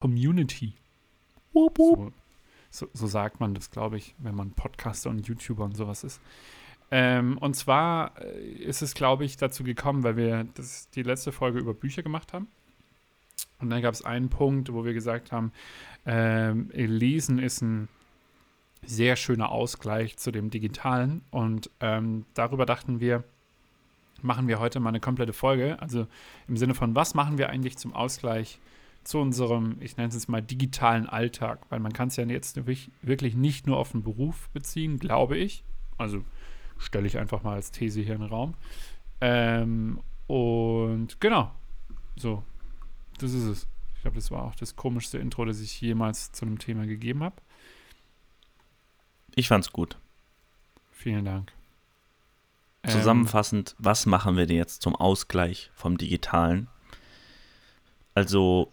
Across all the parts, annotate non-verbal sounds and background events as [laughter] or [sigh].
Community. So, so, so, sagt man das, glaube ich, wenn man Podcaster und YouTuber und sowas ist. Ähm, und zwar äh, ist es, glaube ich, dazu gekommen, weil wir das, die letzte Folge über Bücher gemacht haben. Und dann gab es einen Punkt, wo wir gesagt haben, ähm, Lesen ist ein sehr schöner Ausgleich zu dem Digitalen. Und ähm, darüber dachten wir, machen wir heute mal eine komplette Folge. Also im Sinne von, was machen wir eigentlich zum Ausgleich zu unserem, ich nenne es jetzt mal, digitalen Alltag? Weil man kann es ja jetzt wirklich nicht nur auf den Beruf beziehen, glaube ich. Also stelle ich einfach mal als These hier in den Raum. Ähm, und genau, so, das ist es. Ich glaube, das war auch das komischste Intro, das ich jemals zu einem Thema gegeben habe. Ich fand's gut. Vielen Dank. Zusammenfassend, ähm, was machen wir denn jetzt zum Ausgleich vom Digitalen? Also,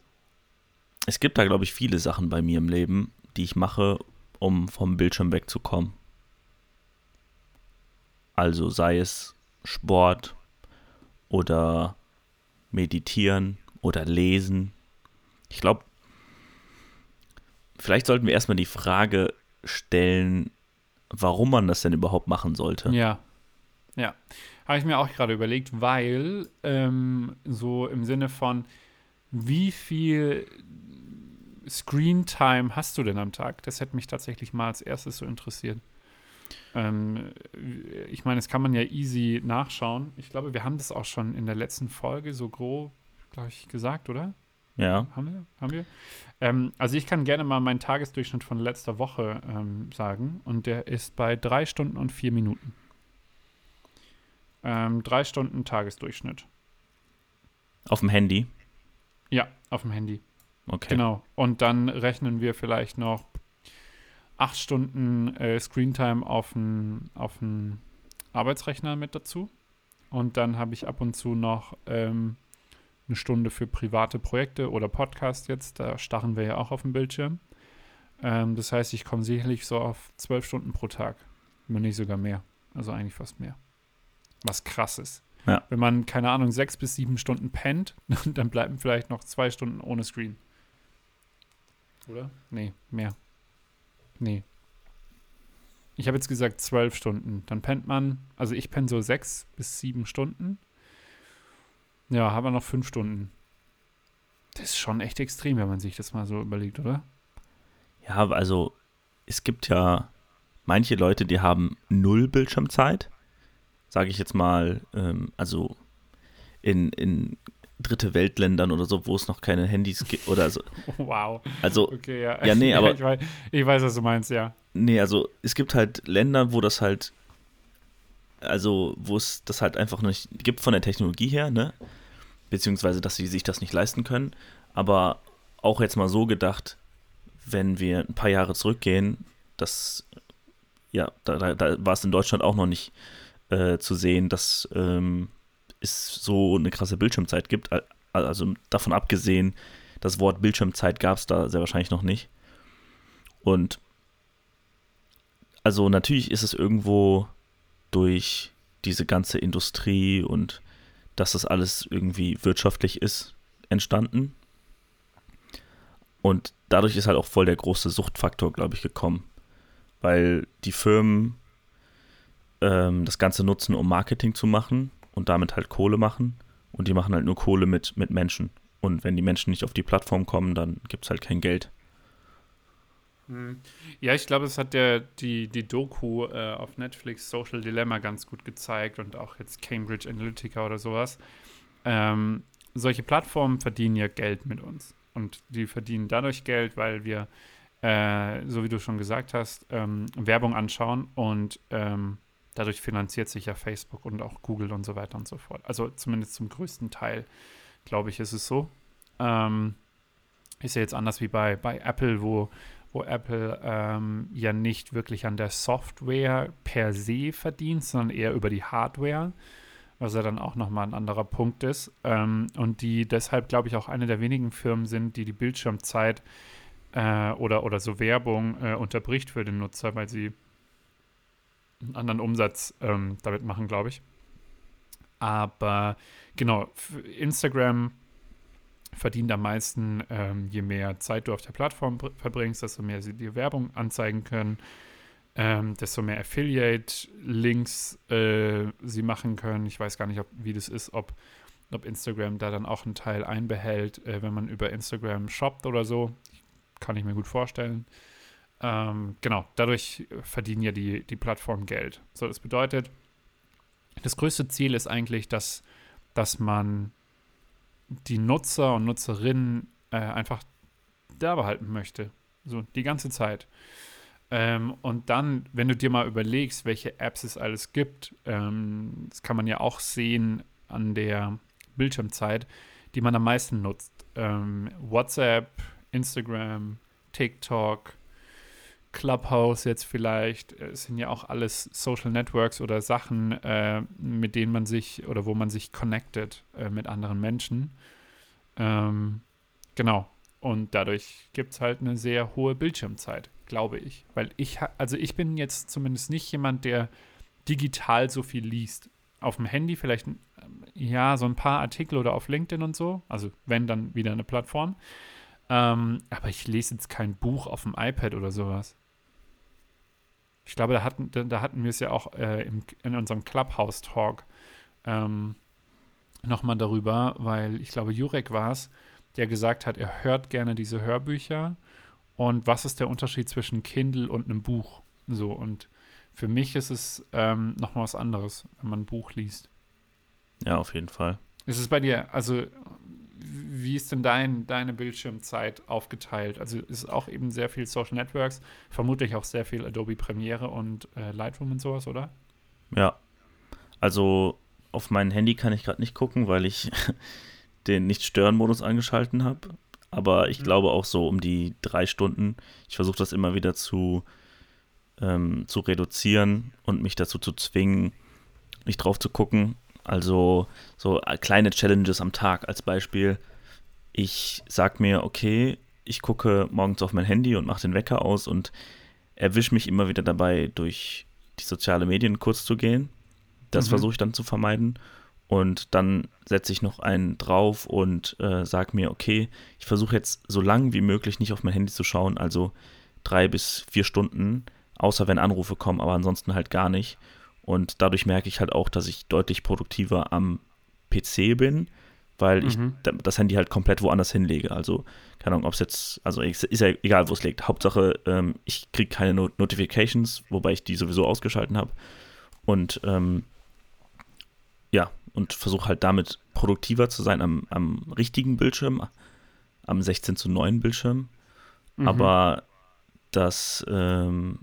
es gibt da, glaube ich, viele Sachen bei mir im Leben, die ich mache, um vom Bildschirm wegzukommen. Also sei es Sport oder meditieren oder lesen. Ich glaube, vielleicht sollten wir erstmal die Frage stellen, warum man das denn überhaupt machen sollte. Ja. Ja. Habe ich mir auch gerade überlegt, weil ähm, so im Sinne von, wie viel Screen-Time hast du denn am Tag? Das hätte mich tatsächlich mal als erstes so interessiert. Ähm, ich meine, das kann man ja easy nachschauen. Ich glaube, wir haben das auch schon in der letzten Folge so grob, glaube ich, gesagt, oder? Ja. Haben wir? Haben wir? Ähm, also ich kann gerne mal meinen Tagesdurchschnitt von letzter Woche ähm, sagen und der ist bei drei Stunden und vier Minuten. Ähm, drei Stunden Tagesdurchschnitt. Auf dem Handy? Ja, auf dem Handy. Okay. Genau. Und dann rechnen wir vielleicht noch acht Stunden äh, Screentime auf dem auf Arbeitsrechner mit dazu. Und dann habe ich ab und zu noch ähm, eine Stunde für private Projekte oder Podcast jetzt. Da starren wir ja auch auf dem Bildschirm. Ähm, das heißt, ich komme sicherlich so auf zwölf Stunden pro Tag. Wenn nicht sogar mehr. Also eigentlich fast mehr. Was krass ist. Ja. Wenn man, keine Ahnung, sechs bis sieben Stunden pennt, [laughs] dann bleiben vielleicht noch zwei Stunden ohne Screen. Oder? Nee, mehr. Nee. Ich habe jetzt gesagt zwölf Stunden. Dann pennt man, also ich penne so sechs bis sieben Stunden. Ja, haben wir noch fünf Stunden. Das ist schon echt extrem, wenn man sich das mal so überlegt, oder? Ja, also es gibt ja manche Leute, die haben null Bildschirmzeit, sage ich jetzt mal, ähm, also in, in dritte Weltländern oder so, wo es noch keine Handys gibt oder so. [laughs] Wow. Also, okay, ja. ja, nee, [laughs] aber. ich, weiß, ich weiß, was du meinst, ja. Nee, also es gibt halt Länder, wo das halt, also wo es das halt einfach nicht gibt von der Technologie her, ne? beziehungsweise dass sie sich das nicht leisten können. Aber auch jetzt mal so gedacht, wenn wir ein paar Jahre zurückgehen, das, ja, da, da, da war es in Deutschland auch noch nicht äh, zu sehen, dass ähm, es so eine krasse Bildschirmzeit gibt. Also davon abgesehen, das Wort Bildschirmzeit gab es da sehr wahrscheinlich noch nicht. Und also natürlich ist es irgendwo durch diese ganze Industrie und dass das alles irgendwie wirtschaftlich ist, entstanden. Und dadurch ist halt auch voll der große Suchtfaktor, glaube ich, gekommen. Weil die Firmen ähm, das Ganze nutzen, um Marketing zu machen und damit halt Kohle machen. Und die machen halt nur Kohle mit, mit Menschen. Und wenn die Menschen nicht auf die Plattform kommen, dann gibt es halt kein Geld. Hm. Ja, ich glaube, es hat der, die, die Doku äh, auf Netflix Social Dilemma ganz gut gezeigt und auch jetzt Cambridge Analytica oder sowas. Ähm, solche Plattformen verdienen ja Geld mit uns. Und die verdienen dadurch Geld, weil wir, äh, so wie du schon gesagt hast, ähm, Werbung anschauen und ähm, dadurch finanziert sich ja Facebook und auch Google und so weiter und so fort. Also zumindest zum größten Teil, glaube ich, ist es so. Ähm, ist ja jetzt anders wie bei, bei Apple, wo wo Apple ähm, ja nicht wirklich an der Software per se verdient, sondern eher über die Hardware, was ja dann auch nochmal ein anderer Punkt ist. Ähm, und die deshalb, glaube ich, auch eine der wenigen Firmen sind, die die Bildschirmzeit äh, oder, oder so Werbung äh, unterbricht für den Nutzer, weil sie einen anderen Umsatz ähm, damit machen, glaube ich. Aber genau, Instagram verdienen am meisten, ähm, je mehr Zeit du auf der Plattform verbringst, desto mehr sie dir Werbung anzeigen können, ähm, desto mehr Affiliate-Links äh, sie machen können. Ich weiß gar nicht, ob, wie das ist, ob, ob Instagram da dann auch einen Teil einbehält, äh, wenn man über Instagram shoppt oder so. Kann ich mir gut vorstellen. Ähm, genau, dadurch verdienen ja die, die Plattformen Geld. So, das bedeutet, das größte Ziel ist eigentlich, dass, dass man die Nutzer und Nutzerinnen äh, einfach da behalten möchte. So die ganze Zeit. Ähm, und dann, wenn du dir mal überlegst, welche Apps es alles gibt, ähm, das kann man ja auch sehen an der Bildschirmzeit, die man am meisten nutzt. Ähm, WhatsApp, Instagram, TikTok, Clubhouse jetzt vielleicht, es sind ja auch alles Social Networks oder Sachen, äh, mit denen man sich oder wo man sich connectet äh, mit anderen Menschen. Ähm, genau. Und dadurch gibt es halt eine sehr hohe Bildschirmzeit, glaube ich. Weil ich, also ich bin jetzt zumindest nicht jemand, der digital so viel liest. Auf dem Handy vielleicht, ja, so ein paar Artikel oder auf LinkedIn und so. Also wenn dann wieder eine Plattform. Ähm, aber ich lese jetzt kein Buch auf dem iPad oder sowas. Ich glaube, da hatten, da, hatten wir es ja auch äh, im, in unserem Clubhouse-Talk ähm, nochmal darüber, weil ich glaube, Jurek war es, der gesagt hat, er hört gerne diese Hörbücher. Und was ist der Unterschied zwischen Kindle und einem Buch? So, und für mich ist es ähm, nochmal was anderes, wenn man ein Buch liest. Ja, auf jeden Fall. Ist es bei dir, also wie ist denn dein, deine Bildschirmzeit aufgeteilt? Also ist auch eben sehr viel Social Networks, vermutlich auch sehr viel Adobe Premiere und äh, Lightroom und sowas, oder? Ja. Also auf mein Handy kann ich gerade nicht gucken, weil ich [laughs] den Nicht-Stören-Modus angeschalten habe. Aber ich mhm. glaube auch so um die drei Stunden. Ich versuche das immer wieder zu, ähm, zu reduzieren und mich dazu zu zwingen, nicht drauf zu gucken. Also so äh, kleine Challenges am Tag als Beispiel. Ich sag mir, okay, ich gucke morgens auf mein Handy und mache den Wecker aus und erwische mich immer wieder dabei, durch die sozialen Medien kurz zu gehen. Das mhm. versuche ich dann zu vermeiden. Und dann setze ich noch einen drauf und äh, sage mir, okay, ich versuche jetzt so lang wie möglich nicht auf mein Handy zu schauen, also drei bis vier Stunden, außer wenn Anrufe kommen, aber ansonsten halt gar nicht. Und dadurch merke ich halt auch, dass ich deutlich produktiver am PC bin, weil ich mhm. das Handy halt komplett woanders hinlege. Also, keine Ahnung, ob es jetzt, also ist ja egal, wo es liegt. Hauptsache, ähm, ich kriege keine Not Notifications, wobei ich die sowieso ausgeschalten habe. Und ähm, ja, und versuche halt damit produktiver zu sein am, am richtigen Bildschirm, am 16 zu 9 Bildschirm. Mhm. Aber das ähm,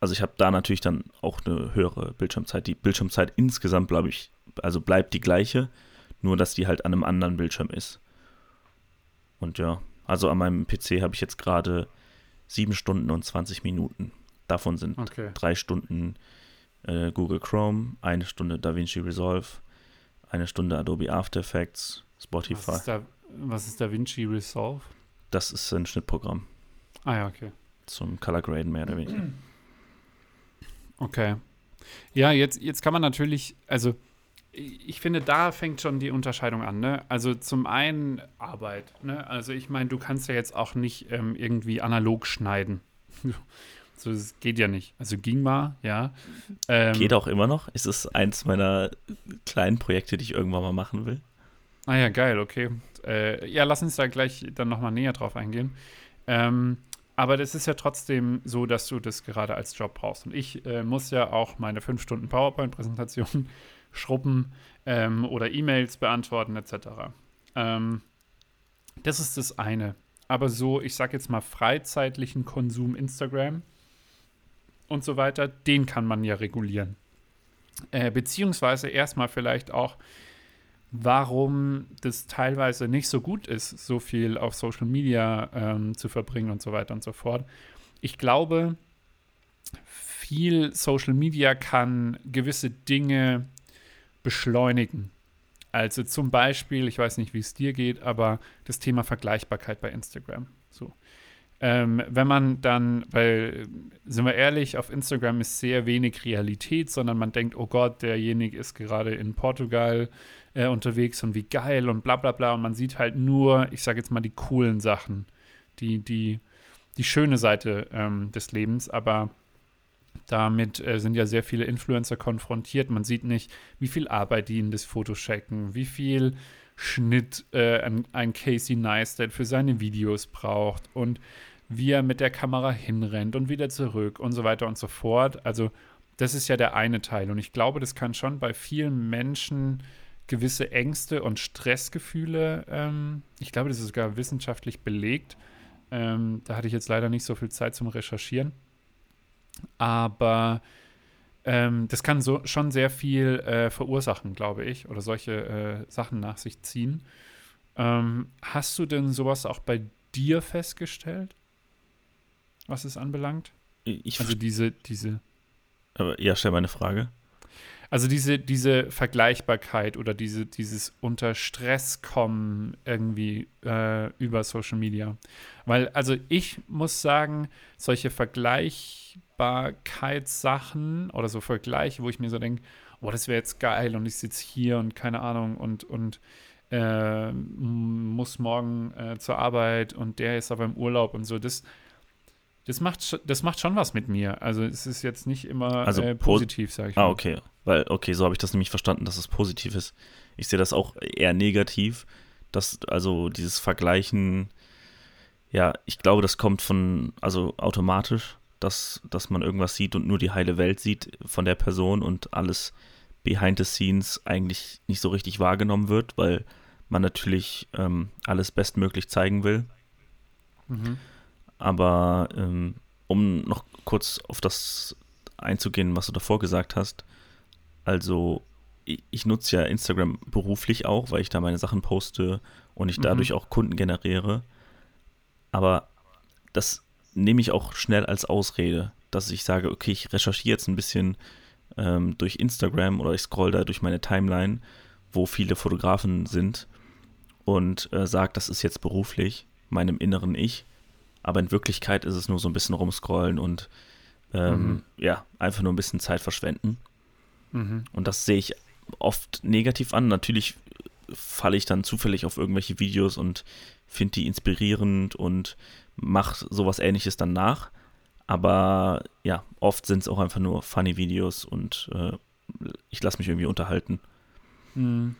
also ich habe da natürlich dann auch eine höhere Bildschirmzeit. Die Bildschirmzeit insgesamt, glaube ich, also bleibt die gleiche, nur dass die halt an einem anderen Bildschirm ist. Und ja, also an meinem PC habe ich jetzt gerade 7 Stunden und 20 Minuten. Davon sind okay. drei Stunden äh, Google Chrome, eine Stunde DaVinci Resolve, eine Stunde Adobe After Effects, Spotify. Was ist, da, was ist DaVinci Resolve? Das ist ein Schnittprogramm. Ah ja, okay. Zum Color Graden mehr oder weniger. [clears throat] Okay. Ja, jetzt, jetzt kann man natürlich, also ich finde, da fängt schon die Unterscheidung an. Ne? Also zum einen Arbeit. Ne? Also ich meine, du kannst ja jetzt auch nicht ähm, irgendwie analog schneiden. [laughs] so, das geht ja nicht. Also ging mal, ja. Ähm, geht auch immer noch. Ist es eins meiner kleinen Projekte, die ich irgendwann mal machen will? Ah ja, geil, okay. Äh, ja, lass uns da gleich dann nochmal näher drauf eingehen. Ähm, aber das ist ja trotzdem so, dass du das gerade als Job brauchst. Und ich äh, muss ja auch meine fünf Stunden PowerPoint-Präsentation [laughs] schrubben ähm, oder E-Mails beantworten etc. Ähm, das ist das eine. Aber so, ich sag jetzt mal, freizeitlichen Konsum Instagram und so weiter, den kann man ja regulieren. Äh, beziehungsweise erstmal vielleicht auch warum das teilweise nicht so gut ist, so viel auf Social Media ähm, zu verbringen und so weiter und so fort. Ich glaube, viel Social Media kann gewisse Dinge beschleunigen. Also zum Beispiel, ich weiß nicht, wie es dir geht, aber das Thema Vergleichbarkeit bei Instagram. So. ähm, wenn man dann, weil, sind wir ehrlich, auf Instagram ist sehr wenig Realität, sondern man denkt, oh Gott, derjenige ist gerade in Portugal äh, unterwegs und wie geil und bla bla bla. Und man sieht halt nur, ich sage jetzt mal, die coolen Sachen, die, die, die schöne Seite ähm, des Lebens, aber damit äh, sind ja sehr viele Influencer konfrontiert. Man sieht nicht, wie viel Arbeit die in das Foto checken, wie viel Schnitt äh, ein, ein Casey Neistat für seine Videos braucht und wie er mit der Kamera hinrennt und wieder zurück und so weiter und so fort. Also das ist ja der eine Teil. Und ich glaube, das kann schon bei vielen Menschen gewisse Ängste und Stressgefühle, ähm, ich glaube, das ist sogar wissenschaftlich belegt. Ähm, da hatte ich jetzt leider nicht so viel Zeit zum Recherchieren. Aber ähm, das kann so schon sehr viel äh, verursachen, glaube ich, oder solche äh, Sachen nach sich ziehen. Ähm, hast du denn sowas auch bei dir festgestellt? was es anbelangt? Ich also diese, diese. Aber ja, stell mal eine Frage. Also diese, diese Vergleichbarkeit oder diese, dieses unter Stress kommen irgendwie äh, über Social Media. Weil, also ich muss sagen, solche Vergleichbarkeitssachen oder so Vergleiche, wo ich mir so denke, oh, das wäre jetzt geil und ich sitze hier und keine Ahnung und, und äh, muss morgen äh, zur Arbeit und der ist aber im Urlaub und so, das das macht, das macht schon was mit mir. Also es ist jetzt nicht immer also äh, positiv, sage ich ah, mal. Ah, okay. Weil, okay, so habe ich das nämlich verstanden, dass es positiv ist. Ich sehe das auch eher negativ, dass, also dieses Vergleichen, ja, ich glaube, das kommt von, also automatisch, dass, dass man irgendwas sieht und nur die heile Welt sieht von der Person und alles behind the scenes eigentlich nicht so richtig wahrgenommen wird, weil man natürlich ähm, alles bestmöglich zeigen will. Mhm. Aber ähm, um noch kurz auf das einzugehen, was du davor gesagt hast, also ich, ich nutze ja Instagram beruflich auch, weil ich da meine Sachen poste und ich dadurch mhm. auch Kunden generiere. Aber das nehme ich auch schnell als Ausrede, dass ich sage, okay, ich recherchiere jetzt ein bisschen ähm, durch Instagram oder ich scroll da durch meine Timeline, wo viele Fotografen sind und äh, sage, das ist jetzt beruflich, meinem inneren Ich aber in Wirklichkeit ist es nur so ein bisschen rumscrollen und ähm, mhm. ja, einfach nur ein bisschen Zeit verschwenden. Mhm. Und das sehe ich oft negativ an. Natürlich falle ich dann zufällig auf irgendwelche Videos und finde die inspirierend und mache sowas ähnliches dann nach. Aber ja, oft sind es auch einfach nur funny Videos und äh, ich lasse mich irgendwie unterhalten. Mhm.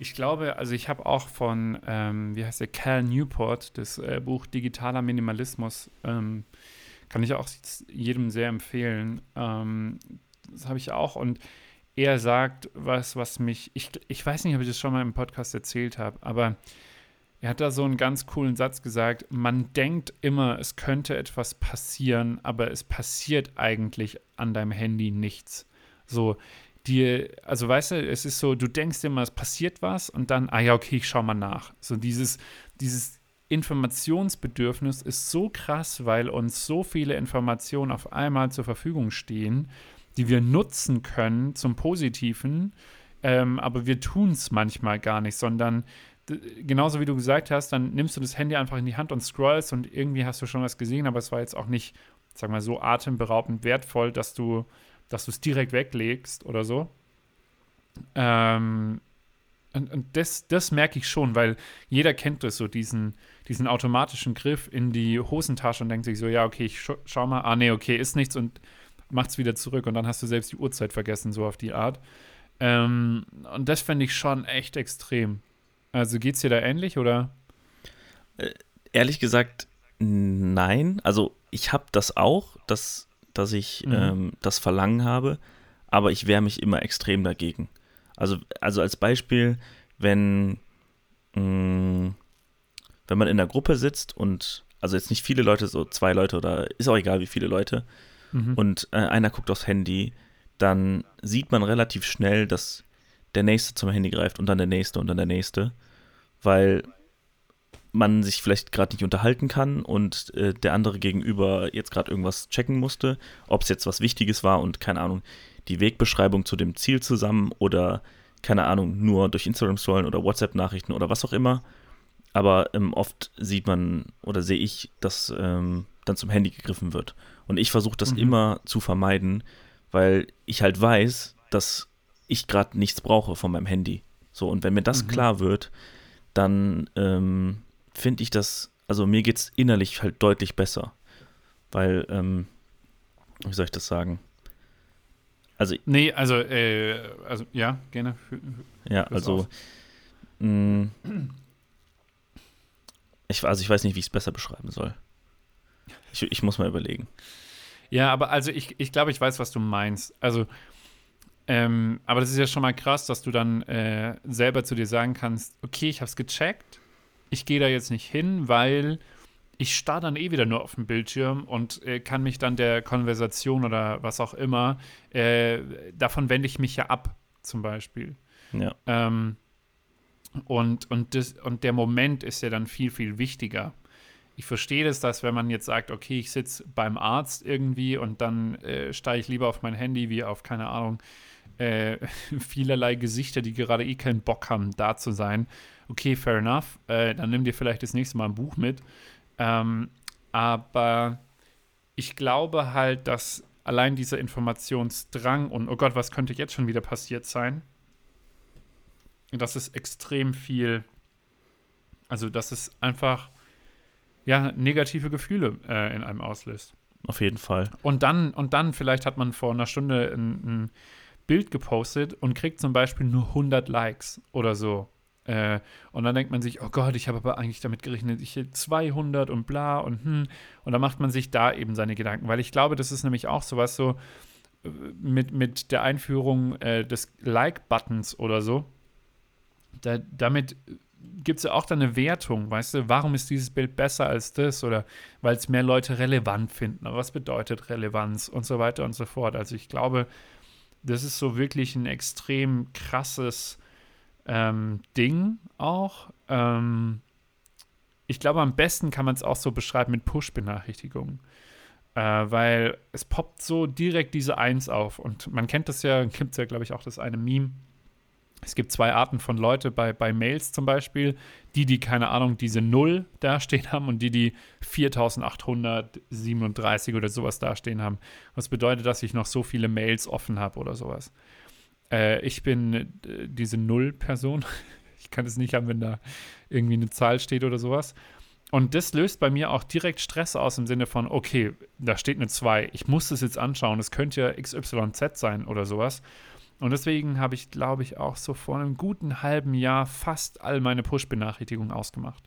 Ich glaube, also ich habe auch von, ähm, wie heißt der, Cal Newport, das äh, Buch Digitaler Minimalismus, ähm, kann ich auch jedem sehr empfehlen. Ähm, das habe ich auch und er sagt was, was mich, ich, ich weiß nicht, ob ich das schon mal im Podcast erzählt habe, aber er hat da so einen ganz coolen Satz gesagt, man denkt immer, es könnte etwas passieren, aber es passiert eigentlich an deinem Handy nichts. So, dir, also weißt du, es ist so, du denkst immer, es passiert was und dann, ah ja, okay, ich schau mal nach. So dieses, dieses Informationsbedürfnis ist so krass, weil uns so viele Informationen auf einmal zur Verfügung stehen, die wir nutzen können zum Positiven, ähm, aber wir tun es manchmal gar nicht, sondern genauso wie du gesagt hast, dann nimmst du das Handy einfach in die Hand und scrollst und irgendwie hast du schon was gesehen, aber es war jetzt auch nicht, sag mal, so atemberaubend wertvoll, dass du dass du es direkt weglegst oder so. Ähm, und, und das, das merke ich schon, weil jeder kennt das so, diesen, diesen automatischen Griff in die Hosentasche und denkt sich so, ja, okay, ich scha schau mal, ah, nee, okay, ist nichts und macht's wieder zurück und dann hast du selbst die Uhrzeit vergessen, so auf die Art. Ähm, und das fände ich schon echt extrem. Also geht's dir da ähnlich oder? Äh, ehrlich gesagt, nein. Also ich habe das auch, dass dass ich mhm. ähm, das Verlangen habe, aber ich wehre mich immer extrem dagegen. Also, also als Beispiel, wenn, mh, mm, wenn man in der Gruppe sitzt und, also jetzt nicht viele Leute, so zwei Leute oder ist auch egal wie viele Leute, mhm. und äh, einer guckt aufs Handy, dann sieht man relativ schnell, dass der Nächste zum Handy greift und dann der Nächste und dann der Nächste, weil man sich vielleicht gerade nicht unterhalten kann und äh, der andere gegenüber jetzt gerade irgendwas checken musste, ob es jetzt was Wichtiges war und keine Ahnung, die Wegbeschreibung zu dem Ziel zusammen oder keine Ahnung, nur durch Instagram scrollen oder WhatsApp-Nachrichten oder was auch immer. aber ähm, oft sieht man oder sehe ich, dass ähm, dann zum Handy gegriffen wird. Und ich versuche das mhm. immer zu vermeiden, weil ich halt weiß, dass ich gerade nichts brauche von meinem Handy. So, und wenn mir das mhm. klar wird, dann ähm, finde ich das, also mir geht es innerlich halt deutlich besser. Weil, ähm, wie soll ich das sagen? Also, nee, also, äh, also ja, gerne. Ja, also, mh, mm, ich, also ich weiß nicht, wie ich es besser beschreiben soll. Ich, ich muss mal überlegen. Ja, aber also ich, ich glaube, ich weiß, was du meinst. Also, ähm, aber das ist ja schon mal krass, dass du dann äh, selber zu dir sagen kannst, okay, ich habe es gecheckt, ich gehe da jetzt nicht hin, weil ich starre dann eh wieder nur auf dem Bildschirm und äh, kann mich dann der Konversation oder was auch immer, äh, davon wende ich mich ja ab, zum Beispiel. Ja. Ähm, und, und, das, und der Moment ist ja dann viel, viel wichtiger. Ich verstehe das, dass wenn man jetzt sagt, okay, ich sitze beim Arzt irgendwie und dann äh, steige ich lieber auf mein Handy wie auf, keine Ahnung, äh, [laughs] vielerlei Gesichter, die gerade eh keinen Bock haben, da zu sein. Okay, fair enough. Äh, dann nimm dir vielleicht das nächste Mal ein Buch mit. Ähm, aber ich glaube halt, dass allein dieser Informationsdrang und oh Gott, was könnte jetzt schon wieder passiert sein, dass es extrem viel, also dass es einfach ja negative Gefühle äh, in einem auslöst. Auf jeden Fall. Und dann, und dann vielleicht hat man vor einer Stunde ein, ein Bild gepostet und kriegt zum Beispiel nur 100 Likes oder so. Äh, und dann denkt man sich, oh Gott, ich habe aber eigentlich damit gerechnet, ich hätte 200 und bla und hm. Und dann macht man sich da eben seine Gedanken, weil ich glaube, das ist nämlich auch sowas so äh, mit, mit der Einführung äh, des Like-Buttons oder so da, damit gibt es ja auch dann eine Wertung, weißt du, warum ist dieses Bild besser als das oder weil es mehr Leute relevant finden. Was bedeutet Relevanz und so weiter und so fort. Also ich glaube, das ist so wirklich ein extrem krasses ähm, Ding auch. Ähm, ich glaube, am besten kann man es auch so beschreiben mit Push-Benachrichtigungen. Äh, weil es poppt so direkt diese Eins auf. Und man kennt das ja, [laughs] gibt es ja, glaube ich, auch das eine Meme es gibt zwei Arten von Leute bei, bei Mails zum Beispiel. Die, die, keine Ahnung, diese Null dastehen haben und die, die 4837 oder sowas dastehen haben. Was bedeutet, dass ich noch so viele Mails offen habe oder sowas. Äh, ich bin äh, diese Null-Person. [laughs] Ich kann es nicht haben, wenn da irgendwie eine Zahl steht oder sowas. Und das löst bei mir auch direkt Stress aus im Sinne von, okay, da steht eine 2, ich muss das jetzt anschauen, es könnte ja XYZ sein oder sowas. Und deswegen habe ich, glaube ich, auch so vor einem guten halben Jahr fast all meine Push-Benachrichtigungen ausgemacht.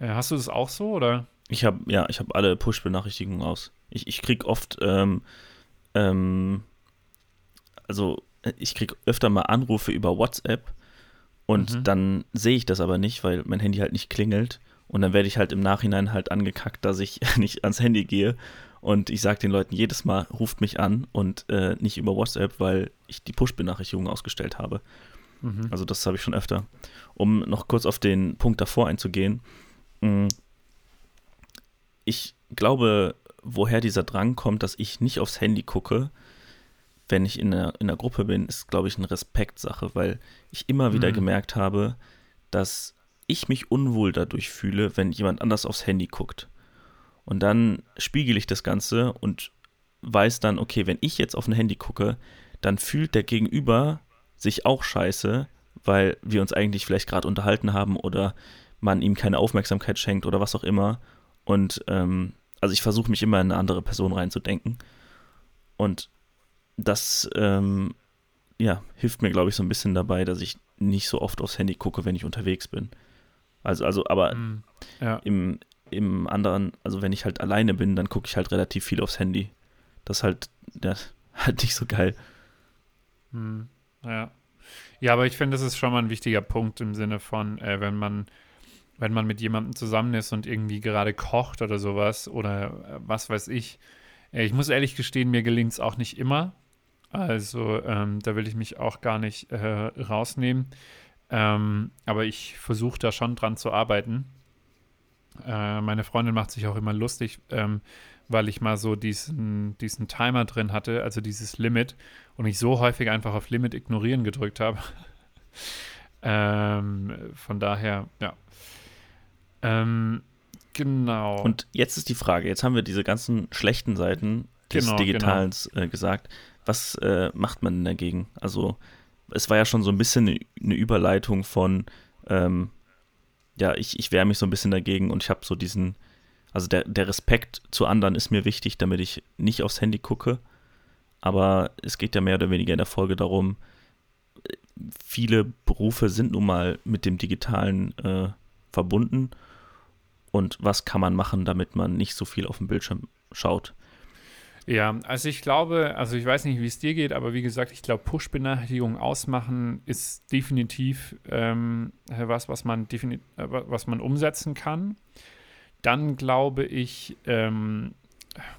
Äh, hast du das auch so, oder? Ich habe, ja, ich habe alle Push-Benachrichtigungen aus. Ich, ich kriege oft, ähm, ähm, also ich kriege öfter mal Anrufe über WhatsApp und mhm. dann sehe ich das aber nicht, weil mein Handy halt nicht klingelt. Und dann werde ich halt im Nachhinein halt angekackt, dass ich [laughs] nicht ans Handy gehe und ich sage den Leuten jedes Mal, ruft mich an und äh, nicht über WhatsApp, weil ich die Push-Benachrichtigung ausgestellt habe. Mhm. Also das habe ich schon öfter. Um noch kurz auf den Punkt davor einzugehen. Mm, ich glaube, woher dieser Drang kommt, dass ich nicht aufs Handy gucke, wenn ich in einer, in einer Gruppe bin, ist, glaube ich, eine Respektsache, weil ich immer wieder mhm. gemerkt habe, dass ich mich unwohl dadurch fühle, wenn jemand anders aufs Handy guckt. Und dann spiegele ich das Ganze und weiß dann, okay, wenn ich jetzt auf ein Handy gucke, dann fühlt der Gegenüber sich auch scheiße, weil wir uns eigentlich vielleicht gerade unterhalten haben oder man ihm keine Aufmerksamkeit schenkt oder was auch immer. Und ähm, also ich versuche mich immer in eine andere Person reinzudenken. Und das ähm, ja, hilft mir, glaube ich, so ein bisschen dabei, dass ich nicht so oft aufs Handy gucke, wenn ich unterwegs bin. Also, also, aber mm, ja. im, im anderen, also wenn ich halt alleine bin, dann gucke ich halt relativ viel aufs Handy. Das ist halt, ja, [laughs] halt nicht so geil. Hm, ja. Ja, aber ich finde, das ist schon mal ein wichtiger Punkt im Sinne von, äh, wenn man, wenn man mit jemandem zusammen ist und irgendwie gerade kocht oder sowas oder äh, was weiß ich. Äh, ich muss ehrlich gestehen, mir gelingt es auch nicht immer. Also ähm, da will ich mich auch gar nicht äh, rausnehmen. Ähm, aber ich versuche da schon dran zu arbeiten. Äh, meine Freundin macht sich auch immer lustig, ähm, weil ich mal so diesen, diesen Timer drin hatte, also dieses Limit, und ich so häufig einfach auf Limit ignorieren gedrückt habe. [laughs] ähm, von daher, ja. Ähm, genau. Und jetzt ist die Frage, jetzt haben wir diese ganzen schlechten Seiten des Genau, Digitals äh, gesagt. Was äh, macht man denn dagegen? Also es war ja schon so ein bisschen eine, eine Überleitung von, ähm, ja, ich, ich wehre mich so ein bisschen dagegen und ich habe so diesen, also der, der Respekt zu anderen ist mir wichtig, damit ich nicht aufs Handy gucke. Aber es geht ja mehr oder weniger in der Folge darum, viele Berufe sind nun mal mit dem Digitalen äh, verbunden. Und was kann man machen, damit man nicht so viel auf dem Bildschirm schaut? Ja, also ich glaube, also ich weiß nicht, wie es dir geht, aber wie gesagt, ich glaube, Push-Benachrichtigungen ausmachen ist definitiv ähm, was, was man, defini äh, was man umsetzen kann. Dann glaube ich, ähm,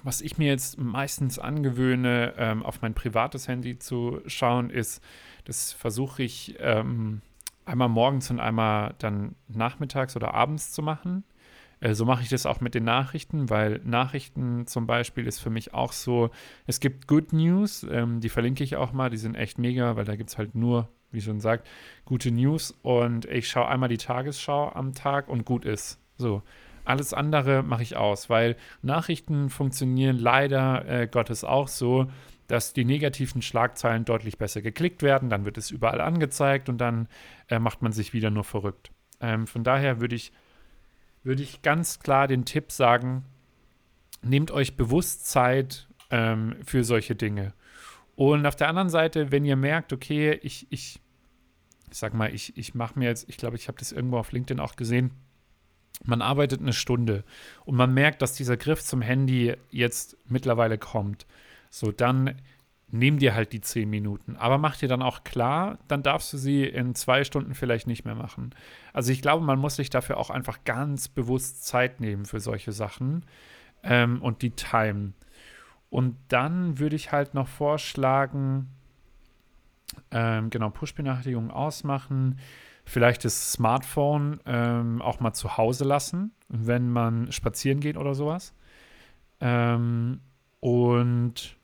was ich mir jetzt meistens angewöhne, ähm, auf mein privates Handy zu schauen, ist, das versuche ich ähm, einmal morgens und einmal dann nachmittags oder abends zu machen. Äh, so mache ich das auch mit den Nachrichten, weil Nachrichten zum Beispiel ist für mich auch so, es gibt Good News, ähm, die verlinke ich auch mal, die sind echt mega, weil da gibt es halt nur, wie schon sagt, gute News und ich schaue einmal die Tagesschau am Tag und gut ist. So. Alles andere mache ich aus, weil Nachrichten funktionieren leider äh, Gottes auch so, dass die negativen Schlagzeilen deutlich besser geklickt werden, dann wird es überall angezeigt und dann äh, macht man sich wieder nur verrückt. Ähm, von daher würde ich würde ich ganz klar den Tipp sagen, nehmt euch bewusst Zeit ähm, für solche Dinge. Und auf der anderen Seite, wenn ihr merkt, okay, ich, ich, ich sag mal, ich, ich mache mir jetzt, ich glaube, ich habe das irgendwo auf LinkedIn auch gesehen, man arbeitet eine Stunde und man merkt, dass dieser Griff zum Handy jetzt mittlerweile kommt. So, dann nimm dir halt die zehn Minuten. Aber mach dir dann auch klar, dann darfst du sie in zwei Stunden vielleicht nicht mehr machen. Also ich glaube, man muss sich dafür auch einfach ganz bewusst Zeit nehmen für solche Sachen ähm, und die Time. Und dann würde ich halt noch vorschlagen, ähm, genau, Push-Benachrichtigungen ausmachen, vielleicht das Smartphone ähm, auch mal zu Hause lassen, wenn man spazieren geht oder sowas. Ähm, und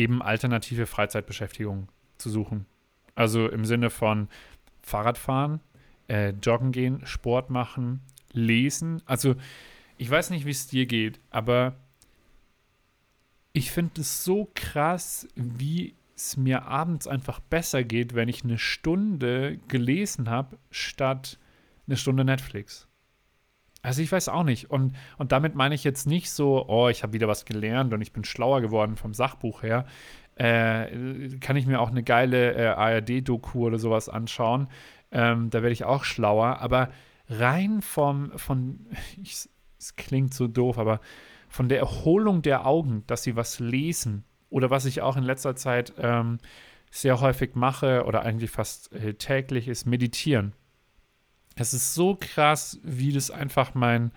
eben alternative Freizeitbeschäftigungen zu suchen. Also im Sinne von Fahrradfahren, äh, Joggen gehen, Sport machen, lesen. Also ich weiß nicht, wie es dir geht, aber ich finde es so krass, wie es mir abends einfach besser geht, wenn ich eine Stunde gelesen habe, statt eine Stunde Netflix. Also ich weiß auch nicht. Und, und damit meine ich jetzt nicht so, oh, ich habe wieder was gelernt und ich bin schlauer geworden vom Sachbuch her. Äh, kann ich mir auch eine geile äh, ARD-Doku oder sowas anschauen. Ähm, da werde ich auch schlauer. Aber rein vom, von, [laughs] es klingt so doof, aber von der Erholung der Augen, dass sie was lesen oder was ich auch in letzter Zeit ähm, sehr häufig mache oder eigentlich fast äh, täglich ist meditieren. Es ist so krass, wie das einfach mein,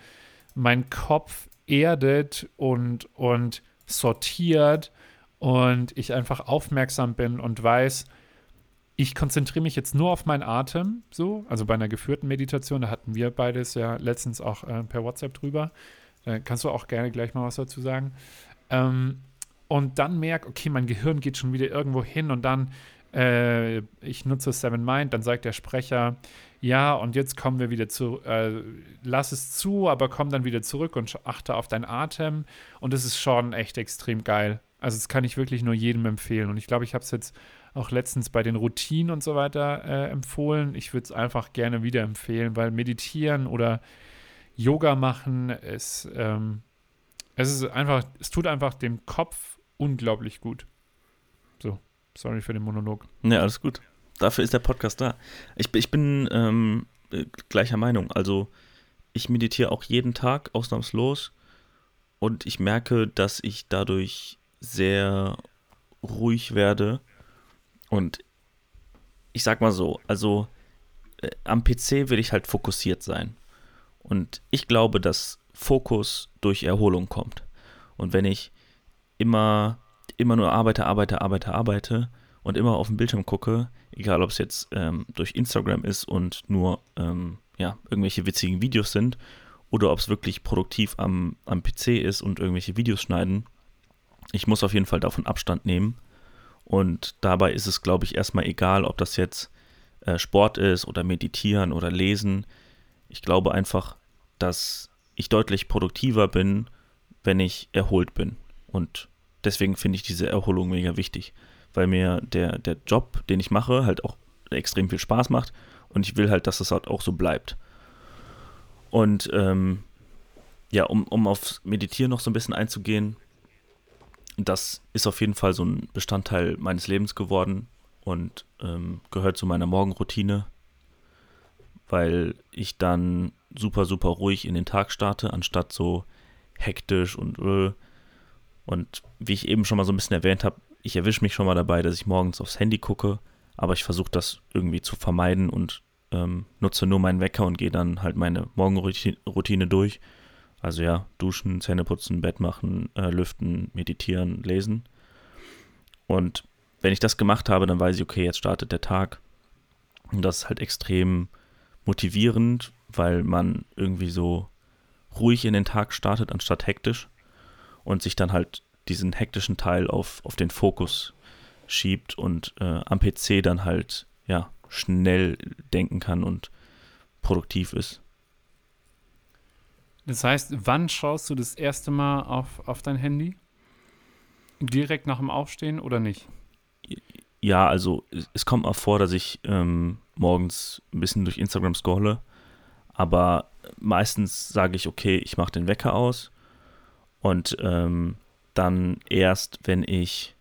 mein Kopf erdet und, und sortiert und ich einfach aufmerksam bin und weiß, ich konzentriere mich jetzt nur auf meinen Atem, so, also bei einer geführten Meditation, da hatten wir beides ja letztens auch äh, per WhatsApp drüber. Da kannst du auch gerne gleich mal was dazu sagen. Ähm, und dann merke, okay, mein Gehirn geht schon wieder irgendwo hin und dann, äh, ich nutze Seven Mind, dann sagt der Sprecher, ja, und jetzt kommen wir wieder zu, äh, lass es zu, aber komm dann wieder zurück und achte auf deinen Atem. Und das ist schon echt extrem geil. Also das kann ich wirklich nur jedem empfehlen. Und ich glaube, ich habe es jetzt auch letztens bei den Routinen und so weiter äh, empfohlen. Ich würde es einfach gerne wieder empfehlen, weil meditieren oder Yoga machen ist, ähm, es ist einfach, es tut einfach dem Kopf unglaublich gut. So, sorry für den Monolog. Ja, alles gut. Dafür ist der Podcast da. Ich, ich bin ähm, äh, gleicher Meinung. Also ich meditiere auch jeden Tag ausnahmslos und ich merke, dass ich dadurch sehr ruhig werde und ich sag mal so, also äh, am PC will ich halt fokussiert sein und ich glaube, dass Fokus durch Erholung kommt und wenn ich immer immer nur arbeite, arbeite, arbeite, arbeite und immer auf den Bildschirm gucke, egal ob es jetzt ähm, durch Instagram ist und nur ähm, ja, irgendwelche witzigen Videos sind oder ob es wirklich produktiv am, am PC ist und irgendwelche Videos schneiden. Ich muss auf jeden Fall davon Abstand nehmen. Und dabei ist es, glaube ich, erstmal egal, ob das jetzt äh, Sport ist oder Meditieren oder Lesen. Ich glaube einfach, dass ich deutlich produktiver bin, wenn ich erholt bin. Und deswegen finde ich diese Erholung mega wichtig, weil mir der, der Job, den ich mache, halt auch extrem viel Spaß macht und ich will halt, dass das halt auch so bleibt. Und ähm, ja, um, um aufs Meditieren noch so ein bisschen einzugehen, das ist auf jeden Fall so ein Bestandteil meines Lebens geworden und ähm, gehört zu meiner Morgenroutine, weil ich dann super, super ruhig in den Tag starte, anstatt so hektisch und äh, und wie ich eben schon mal so ein bisschen erwähnt habe, ich erwische mich schon mal dabei, dass ich morgens aufs Handy gucke, aber ich versuche das irgendwie zu vermeiden und ähm, nutze nur meinen Wecker und gehe dann halt meine Morgenroutine durch. Also ja, duschen, Zähne putzen, Bett machen, äh, lüften, meditieren, lesen. Und wenn ich das gemacht habe, dann weiß ich, okay, jetzt startet der Tag. Und das ist halt extrem motivierend, weil man irgendwie so ruhig in den Tag startet, anstatt hektisch und sich dann halt diesen hektischen Teil auf, auf den Fokus schiebt und äh, am PC dann halt ja schnell denken kann und produktiv ist. Das heißt, wann schaust du das erste Mal auf, auf dein Handy? Direkt nach dem Aufstehen oder nicht? Ja, also es, kommt mal vor, dass ich ähm, morgens ein bisschen durch Instagram scrolle, aber meistens sage ich, okay, ich mache den Wecker aus und ähm, dann erst, wenn ich,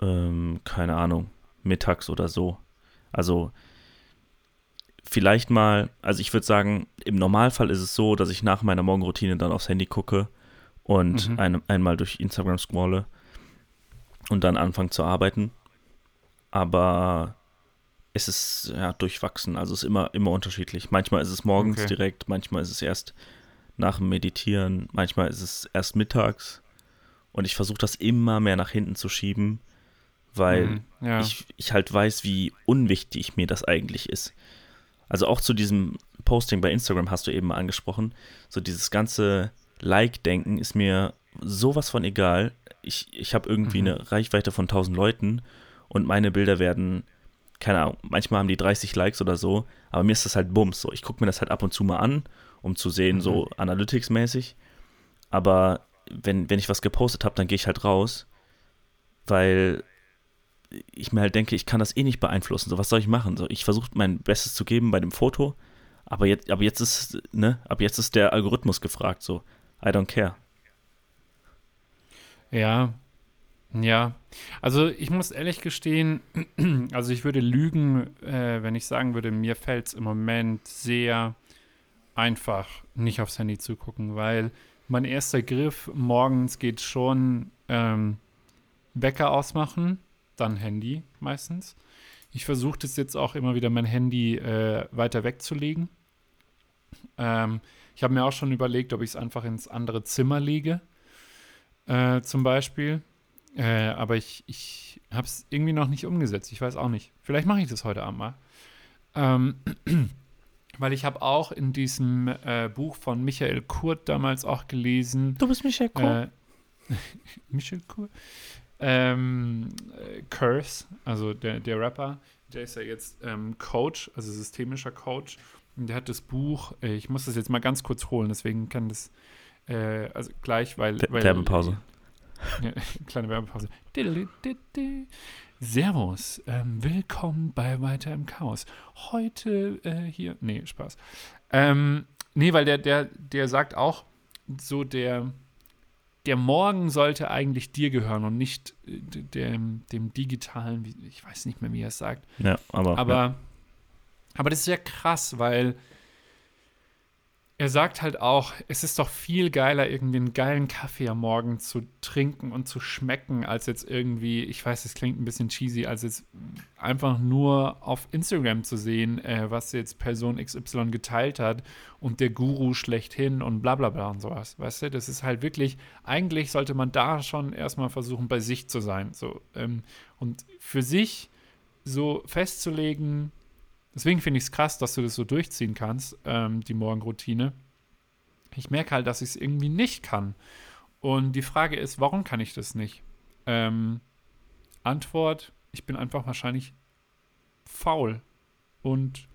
ähm, keine Ahnung, mittags oder so. Also vielleicht mal, also ich würde sagen, im Normalfall ist es so, dass ich nach meiner Morgenroutine dann aufs Handy gucke und mhm. ein, einmal durch Instagram scrolle und dann anfange zu arbeiten. Aber es ist ja durchwachsen, also es ist immer, immer unterschiedlich. Manchmal ist es morgens okay. direkt, manchmal ist es erst nach dem Meditieren, manchmal ist es erst mittags. Und ich versuche das immer mehr nach hinten zu schieben, weil mhm, ja. ich, ich halt weiß, wie unwichtig mir das eigentlich ist. Also auch zu diesem Posting bei Instagram hast du eben mal angesprochen. So dieses ganze Like-Denken ist mir sowas von egal. Ich, ich habe irgendwie mhm. eine Reichweite von 1000 Leuten und meine Bilder werden, keine Ahnung, manchmal haben die 30 Likes oder so, aber mir ist das halt Bums. So, ich gucke mir das halt ab und zu mal an, um zu sehen, mhm. so Analytics-mäßig. Aber wenn, wenn ich was gepostet habe, dann gehe ich halt raus, weil ich mir halt denke, ich kann das eh nicht beeinflussen. So, was soll ich machen? So, ich versuche mein Bestes zu geben bei dem Foto, aber jetzt, aber jetzt ist, ne, ab jetzt ist der Algorithmus gefragt, so, I don't care. Ja, ja. Also ich muss ehrlich gestehen, [clears throat] also ich würde lügen, äh, wenn ich sagen würde, mir fällt es im Moment sehr einfach, nicht aufs Handy zu gucken, weil mein erster Griff morgens geht schon ähm, Wecker ausmachen, dann Handy meistens. Ich versuche das jetzt auch immer wieder mein Handy äh, weiter wegzulegen. Ähm, ich habe mir auch schon überlegt, ob ich es einfach ins andere Zimmer lege, äh, zum Beispiel. Äh, aber ich, ich habe es irgendwie noch nicht umgesetzt. Ich weiß auch nicht. Vielleicht mache ich das heute Abend mal. Ähm, [clears throat] weil ich habe auch in diesem äh, Buch von Michael Kurt damals auch gelesen. Du bist Michael Kurt. Äh, [laughs] Michael Kurt. Ähm, äh, Curse, also der, der Rapper, der ist ja jetzt ähm, Coach, also systemischer Coach. Und der hat das Buch, äh, ich muss das jetzt mal ganz kurz holen, deswegen kann das, äh, also gleich, weil. weil Werbepause. [laughs] Ja, kleine Werbepause. Servus, ähm, willkommen bei Weiter im Chaos. Heute äh, hier, nee, Spaß. Ähm, nee, weil der, der, der sagt auch, so der, der Morgen sollte eigentlich dir gehören und nicht äh, dem, dem digitalen, ich weiß nicht mehr, wie er es sagt. Ja, aber. Aber, ja. aber das ist ja krass, weil er sagt halt auch, es ist doch viel geiler, irgendwie einen geilen Kaffee am Morgen zu trinken und zu schmecken, als jetzt irgendwie, ich weiß, es klingt ein bisschen cheesy, als jetzt einfach nur auf Instagram zu sehen, äh, was jetzt Person XY geteilt hat und der Guru schlechthin und bla bla bla und sowas. Weißt du, das ist halt wirklich, eigentlich sollte man da schon erstmal versuchen, bei sich zu sein. So, ähm, und für sich so festzulegen, Deswegen finde ich es krass, dass du das so durchziehen kannst, ähm, die Morgenroutine. Ich merke halt, dass ich es irgendwie nicht kann. Und die Frage ist, warum kann ich das nicht? Ähm, Antwort, ich bin einfach wahrscheinlich faul und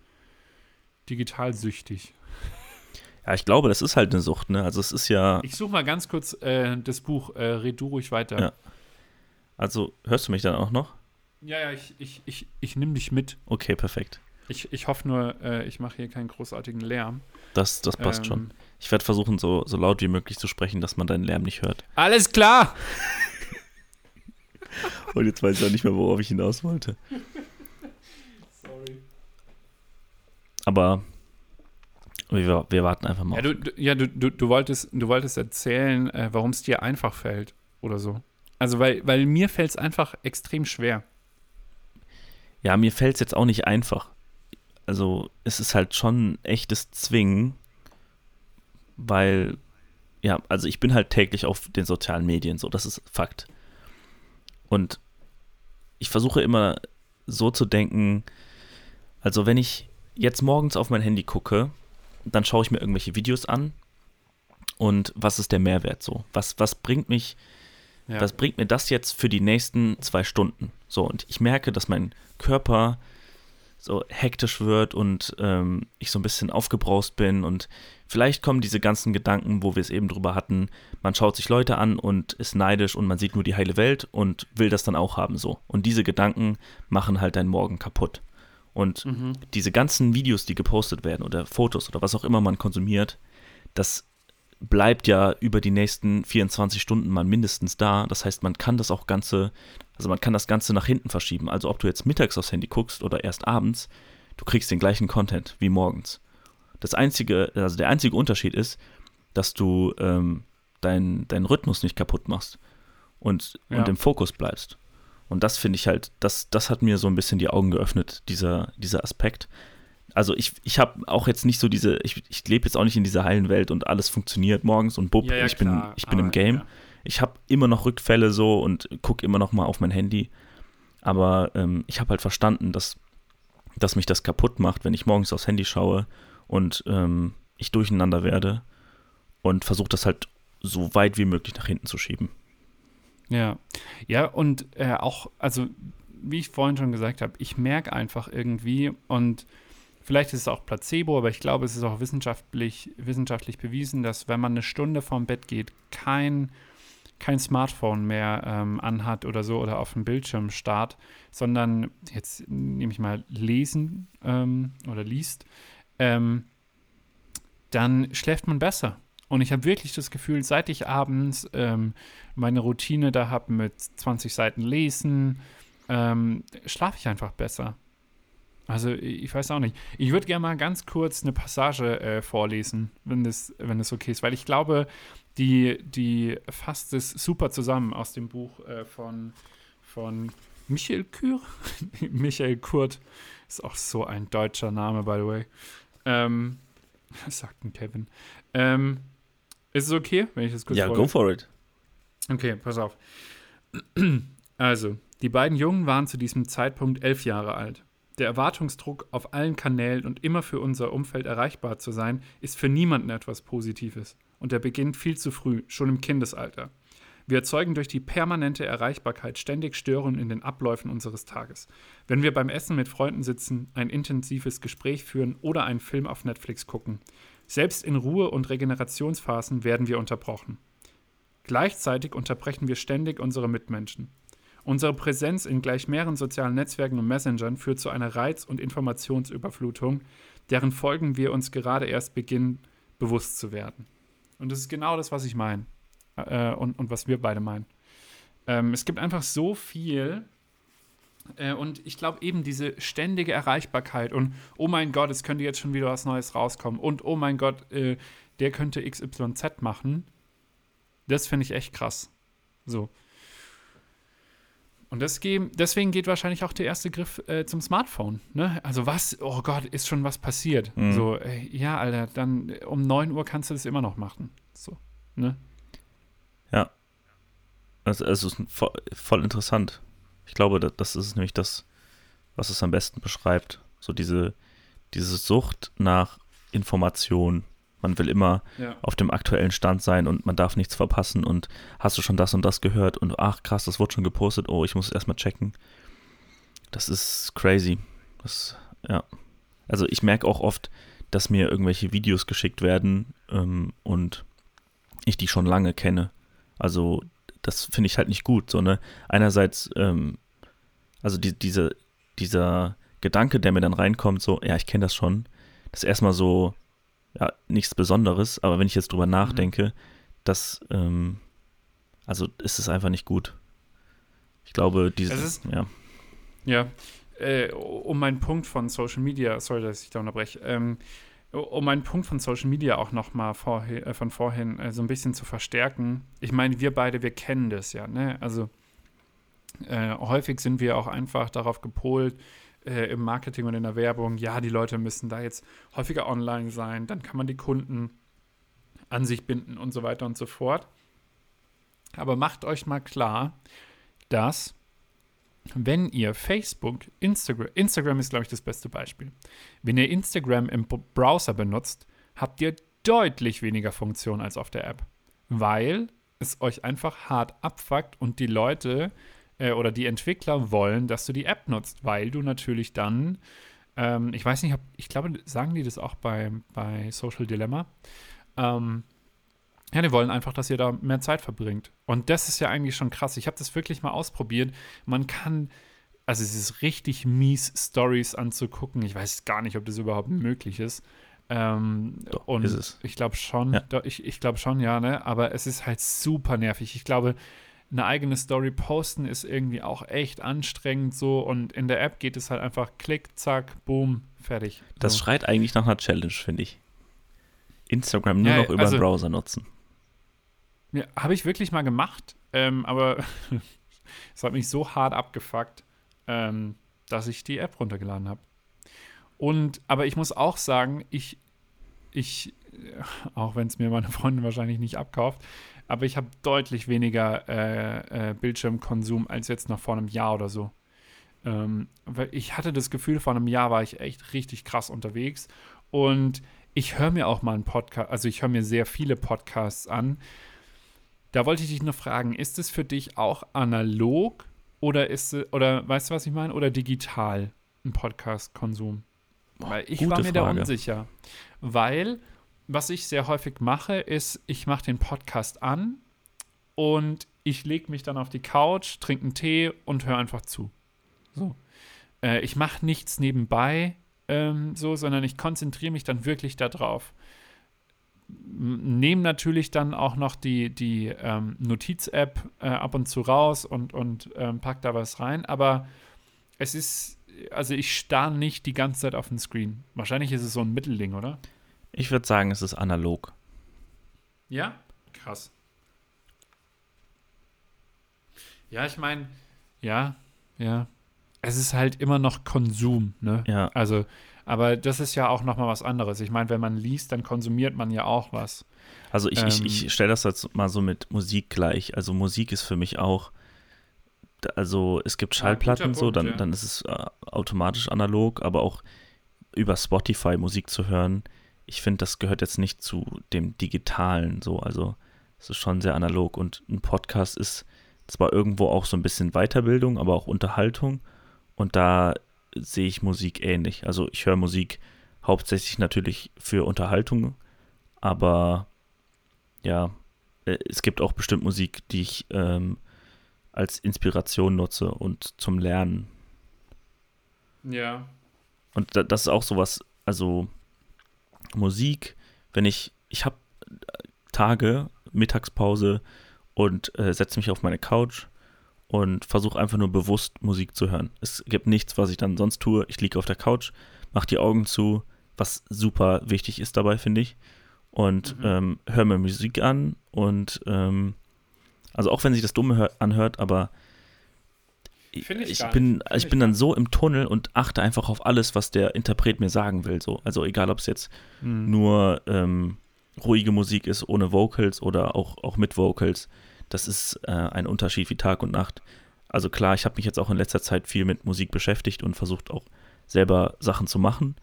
digital süchtig. Ja, ich glaube, das ist halt eine Sucht, ne? Also es ist ja. Ich suche mal ganz kurz äh, das Buch, äh, red du ruhig weiter. Ja. Also, hörst du mich dann auch noch? Ja, ja, ich, ich, ich, ich nehme dich mit. Okay, perfekt. Ich, ich hoffe nur, äh, ich mache hier keinen großartigen Lärm. Das, das passt Ähm. schon. Ich werde versuchen, so, so laut wie möglich zu sprechen, dass man deinen Lärm nicht hört. Alles klar! [laughs] Und jetzt weiß ich auch nicht mehr, worauf ich hinaus wollte. [laughs] Sorry. Aber wir, wir warten einfach mal. Ja, du, du, ja, du, du, du, wolltest, du wolltest erzählen, äh, warum es dir einfach fällt oder so. Also, weil, weil mir fällt es einfach extrem schwer. Ja, mir fällt es jetzt auch nicht einfach. Also, es ist halt schon ein echtes Zwingen, weil, ja, also ich bin halt täglich auf den sozialen Medien, so, das ist Fakt. Und ich versuche immer so zu denken, also wenn ich jetzt morgens auf mein Handy gucke, dann schaue ich mir irgendwelche Videos an und was ist der Mehrwert so? Was, was bringt mich Ja. was bringt mir das jetzt für die nächsten zwei Stunden? So, und ich merke, dass mein Körper so hektisch wird und ähm, ich so ein bisschen aufgebraust bin und vielleicht kommen diese ganzen Gedanken, wo wir es eben drüber hatten, man schaut sich Leute an und ist neidisch und man sieht nur die heile Welt und will das dann auch haben so. Und diese Gedanken machen halt deinen Morgen kaputt. Und Mhm. diese ganzen Videos, die gepostet werden oder Fotos oder was auch immer man konsumiert, das bleibt ja über die nächsten 24 Stunden mal mindestens da. Das heißt, man kann das auch Ganze, also man kann das Ganze nach hinten verschieben. Also ob du jetzt mittags aufs Handy guckst oder erst abends, du kriegst den gleichen Content wie morgens. Das einzige, also der einzige Unterschied ist, dass du ähm, deinen deinen Rhythmus nicht kaputt machst und, Ja. und im Fokus bleibst. Und das finde ich halt, das, das hat mir so ein bisschen die Augen geöffnet, dieser, dieser Aspekt. Also ich, ich habe auch jetzt nicht so diese, ich, ich lebe jetzt auch nicht in dieser heilen Welt und alles funktioniert morgens und bupp, Ja, ja, ich, bin, klar, ich bin im aber, Game. ja. Ich habe immer noch Rückfälle so und gucke immer noch mal auf mein Handy. Aber ähm, ich habe halt verstanden, dass, dass mich das kaputt macht, wenn ich morgens aufs Handy schaue und ähm, ich durcheinander werde und versuche das halt so weit wie möglich nach hinten zu schieben. Ja, ja, und äh, auch, also wie ich vorhin schon gesagt habe, ich merke einfach irgendwie und vielleicht ist es auch Placebo, aber ich glaube, es ist auch wissenschaftlich, wissenschaftlich bewiesen, dass wenn man eine Stunde vorm Bett geht, kein, kein Smartphone mehr ähm, anhat oder so oder auf dem Bildschirm starrt, sondern jetzt nehme ich mal lesen ähm, oder liest, ähm, dann schläft man besser. Und ich habe wirklich das Gefühl, seit ich abends ähm, meine Routine da habe mit 20 Seiten lesen, ähm, schlafe ich einfach besser. Also ich weiß auch nicht. Ich würde gerne mal ganz kurz eine Passage äh, vorlesen, wenn das, wenn das okay ist, weil ich glaube, die, die fasst es super zusammen aus dem Buch äh, von, von Michael Kür. [laughs] Michael Kurt ist auch so ein deutscher Name, by the way. Ähm, was [laughs] sagt denn Kevin? Ähm, ist es okay, wenn ich das kurz ja, vorlese? go for it. Okay, pass auf. [clears throat] Also, die beiden Jungen waren zu diesem Zeitpunkt elf Jahre alt. Der Erwartungsdruck, auf allen Kanälen und immer für unser Umfeld erreichbar zu sein, ist für niemanden etwas Positives. Und er beginnt viel zu früh, schon im Kindesalter. Wir erzeugen durch die permanente Erreichbarkeit ständig Störungen in den Abläufen unseres Tages. Wenn wir beim Essen mit Freunden sitzen, ein intensives Gespräch führen oder einen Film auf Netflix gucken. Selbst in Ruhe- und Regenerationsphasen werden wir unterbrochen. Gleichzeitig unterbrechen wir ständig unsere Mitmenschen. Unsere Präsenz in gleich mehreren sozialen Netzwerken und Messengern führt zu einer Reiz- und Informationsüberflutung, deren Folgen wir uns gerade erst beginnen, bewusst zu werden. Und das ist genau das, was ich meine. Äh, und, und was wir beide meinen. Ähm, es gibt einfach so viel. Äh, und ich glaube eben diese ständige Erreichbarkeit und oh mein Gott, es könnte jetzt schon wieder was Neues rauskommen und oh mein Gott, äh, der könnte XYZ machen. Das finde ich echt krass. So. Und deswegen geht wahrscheinlich auch der erste Griff äh, zum Smartphone. Ne? Also was, oh Gott, ist schon was passiert. Mhm. So, äh, ja, Alter, dann äh, um 9 Uhr kannst du das immer noch machen. So, ne? Also, es ist voll, voll interessant. Ich glaube, das, das ist nämlich das, was es am besten beschreibt. So diese, diese Sucht nach Information. Man will immer Ja. auf dem aktuellen Stand sein und man darf nichts verpassen und hast du schon das und das gehört und ach krass, das wurde schon gepostet, oh, ich muss es erstmal checken. Das ist crazy. Das, ja. Also ich merke auch oft, dass mir irgendwelche Videos geschickt werden ähm, und ich die schon lange kenne. Also das finde ich halt nicht gut. So, ne? Einerseits, ähm, also die, diese, dieser Gedanke, der mir dann reinkommt, so, ja, ich kenne das schon, das ist erstmal so, ja, nichts Besonderes, aber wenn ich jetzt drüber mhm. nachdenke, mhm. das, ähm, also ist es einfach nicht gut. Ich glaube, dieses, ja. Ja, äh, um meinen Punkt von Social Media, sorry, dass ich da unterbreche, ähm, um meinen Punkt von Social Media auch nochmal vorhin, äh, von vorhin äh, so ein bisschen zu verstärken. Ich meine, wir beide, wir kennen das ja, ne? Also äh, häufig sind wir auch einfach darauf gepolt, äh, im Marketing und in der Werbung, ja, die Leute müssen da jetzt häufiger online sein, dann kann man die Kunden an sich binden und so weiter und so fort. Aber macht euch mal klar, dass wenn ihr Facebook, Instagram, Instagram ist, glaube ich, das beste Beispiel. Wenn ihr Instagram im Browser benutzt, habt ihr deutlich weniger Funktionen als auf der App, weil es euch einfach hart abfuckt und die Leute äh, oder die Entwickler wollen, dass du die App nutzt, weil du natürlich dann, ähm, ich weiß nicht, ob, ich glaube, sagen die das auch bei, bei Social Dilemma, ähm, ja, die wollen einfach, dass ihr da mehr Zeit verbringt. Und das ist ja eigentlich schon krass. Ich habe das wirklich mal ausprobiert. Man kann, also es ist richtig mies, Stories anzugucken. Ich weiß gar nicht, ob das überhaupt möglich ist. Ähm, Doch, und ist ich glaube schon, ja. ich, ich glaube schon, ja, ne? Aber es ist halt super nervig. Ich glaube, eine eigene Story posten ist irgendwie auch echt anstrengend so und in der App geht es halt einfach klick, zack, boom, fertig. Das so. schreit eigentlich nach einer Challenge, finde ich. Instagram nur ja, noch über also, den Browser nutzen. Ja, habe ich wirklich mal gemacht, ähm, aber [laughs] es hat mich so hart abgefuckt, ähm, dass ich die App runtergeladen habe. Und, aber ich muss auch sagen, ich, ich, auch wenn es mir meine Freundin wahrscheinlich nicht abkauft, aber ich habe deutlich weniger äh, äh, Bildschirmkonsum als jetzt noch vor einem Jahr oder so. Ähm, weil ich hatte das Gefühl, vor einem Jahr war ich echt richtig krass unterwegs und ich höre mir auch mal einen Podcast, also ich höre mir sehr viele Podcasts an da wollte ich dich noch fragen, ist es für dich auch analog oder ist es, oder weißt du, was ich meine? Oder digital ein Podcast-Konsum? Weil ich war mir Frage. da unsicher. Weil, was ich sehr häufig mache, ist, ich mache den Podcast an und ich lege mich dann auf die Couch, trinke einen Tee und höre einfach zu. So. Äh, ich mache nichts nebenbei, ähm, so, sondern ich konzentriere mich dann wirklich darauf nehme natürlich dann auch noch die, die ähm, Notiz-App äh, ab und zu raus und, und ähm, pack da was rein, aber es ist, also ich starre nicht die ganze Zeit auf den Screen. Wahrscheinlich ist es so ein Mittelding, oder? Ich würde sagen, es ist analog. Ja? Krass. Ja, ich meine, ja, ja. Es ist halt immer noch Konsum, ne? Ja. Also aber das ist ja auch nochmal was anderes. Ich meine, wenn man liest, dann konsumiert man ja auch was. Also ich, ähm, ich, ich stelle das jetzt mal so mit Musik gleich. Also Musik ist für mich auch, also es gibt Schallplatten ja, so, dann, ja. dann ist es äh, automatisch analog, aber auch über Spotify Musik zu hören, ich finde, das gehört jetzt nicht zu dem Digitalen so. Also es ist schon sehr analog und ein Podcast ist zwar irgendwo auch so ein bisschen Weiterbildung, aber auch Unterhaltung. Und da sehe ich Musik ähnlich. Also ich höre Musik hauptsächlich natürlich für Unterhaltung, aber ja, äh, es gibt auch bestimmt Musik, die ich ähm, als Inspiration nutze und zum Lernen. Ja. Und das ist auch sowas, also Musik, wenn ich, ich habe Tage, Mittagspause und äh, setze mich auf meine Couch und versuche einfach nur bewusst Musik zu hören. Es gibt nichts, was ich dann sonst tue. Ich liege auf der Couch, mache die Augen zu, was super wichtig ist dabei, finde ich. Und mhm. ähm, höre mir Musik an und ähm, also auch wenn sich das dumme anhört, aber ich, ich bin, ich bin dann so im Tunnel und achte einfach auf alles, was der Interpret mir sagen will. So. Also egal, ob es jetzt mhm. nur ähm, ruhige Musik ist ohne Vocals oder auch, auch mit Vocals das ist äh, ein Unterschied wie Tag und Nacht. Also klar, ich habe mich jetzt auch in letzter Zeit viel mit Musik beschäftigt und versucht auch selber Sachen zu machen.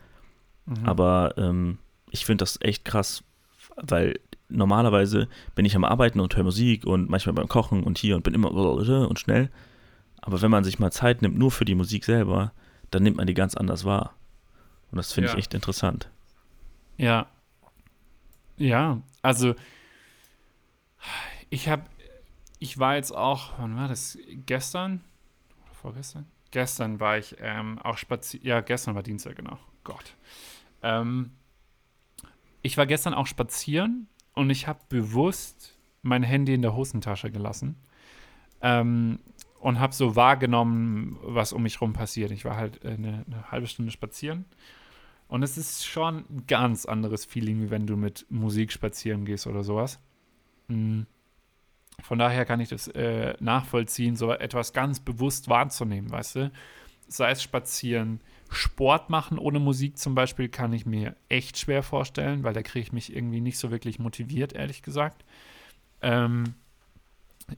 Mhm. Aber ähm, ich finde das echt krass, weil normalerweise bin ich am Arbeiten und höre Musik und manchmal beim Kochen und hier und bin immer und schnell. Aber wenn man sich mal Zeit nimmt, nur für die Musik selber, dann nimmt man die ganz anders wahr. Und das finde ja. ich echt interessant. Ja. Ja, also ich habe, ich war jetzt auch, wann war das? Gestern? Oder vorgestern? Gestern war ich ähm, auch spazieren. Ja, gestern war Dienstag, genau. Gott. Ähm, ich war gestern auch spazieren und ich habe bewusst mein Handy in der Hosentasche gelassen ähm, und habe so wahrgenommen, was um mich rum passiert. Ich war halt eine, eine halbe Stunde spazieren und es ist schon ein ganz anderes Feeling, wie wenn du mit Musik spazieren gehst oder sowas. Mhm. Von daher kann ich das äh, nachvollziehen, so etwas ganz bewusst wahrzunehmen, weißt du? Sei es spazieren, Sport machen ohne Musik zum Beispiel, kann ich mir echt schwer vorstellen, weil da kriege ich mich irgendwie nicht so wirklich motiviert, ehrlich gesagt. Ähm,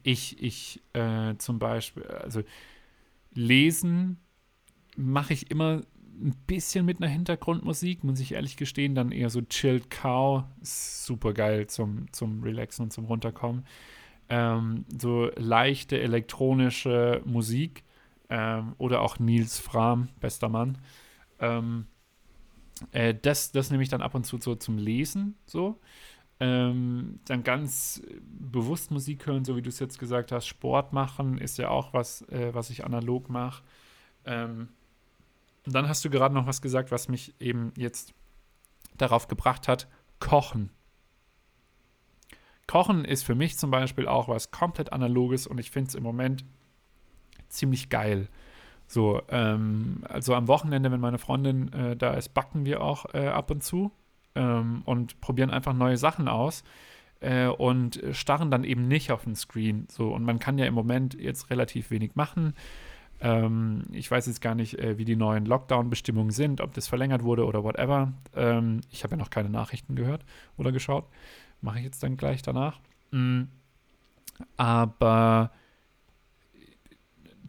ich, ich äh, zum Beispiel, also lesen mache ich immer ein bisschen mit einer Hintergrundmusik, muss ich ehrlich gestehen. Dann eher so Chilled Cow, super geil zum, zum Relaxen und zum Runterkommen. Ähm, so leichte elektronische Musik ähm, oder auch Nils Fram, bester Mann. Ähm, äh, das, das nehme ich dann ab und zu so zum Lesen so. Ähm, dann ganz bewusst Musik hören, so wie du es jetzt gesagt hast. Sport machen ist ja auch was, äh, was ich analog mache. Ähm, dann hast du gerade noch was gesagt, was mich eben jetzt darauf gebracht hat: Kochen. Kochen ist für mich zum Beispiel auch was komplett Analoges und ich finde es im Moment ziemlich geil. So, ähm, also am Wochenende, wenn meine Freundin äh, da ist, backen wir auch äh, ab und zu ähm, und probieren einfach neue Sachen aus äh, und starren dann eben nicht auf den Screen. So, und man kann ja im Moment jetzt relativ wenig machen. Ähm, ich weiß jetzt gar nicht, äh, wie die neuen Lockdown-Bestimmungen sind, ob das verlängert wurde oder whatever. Ähm, ich habe ja noch keine Nachrichten gehört oder geschaut. Mache ich jetzt dann gleich danach. Mhm. Aber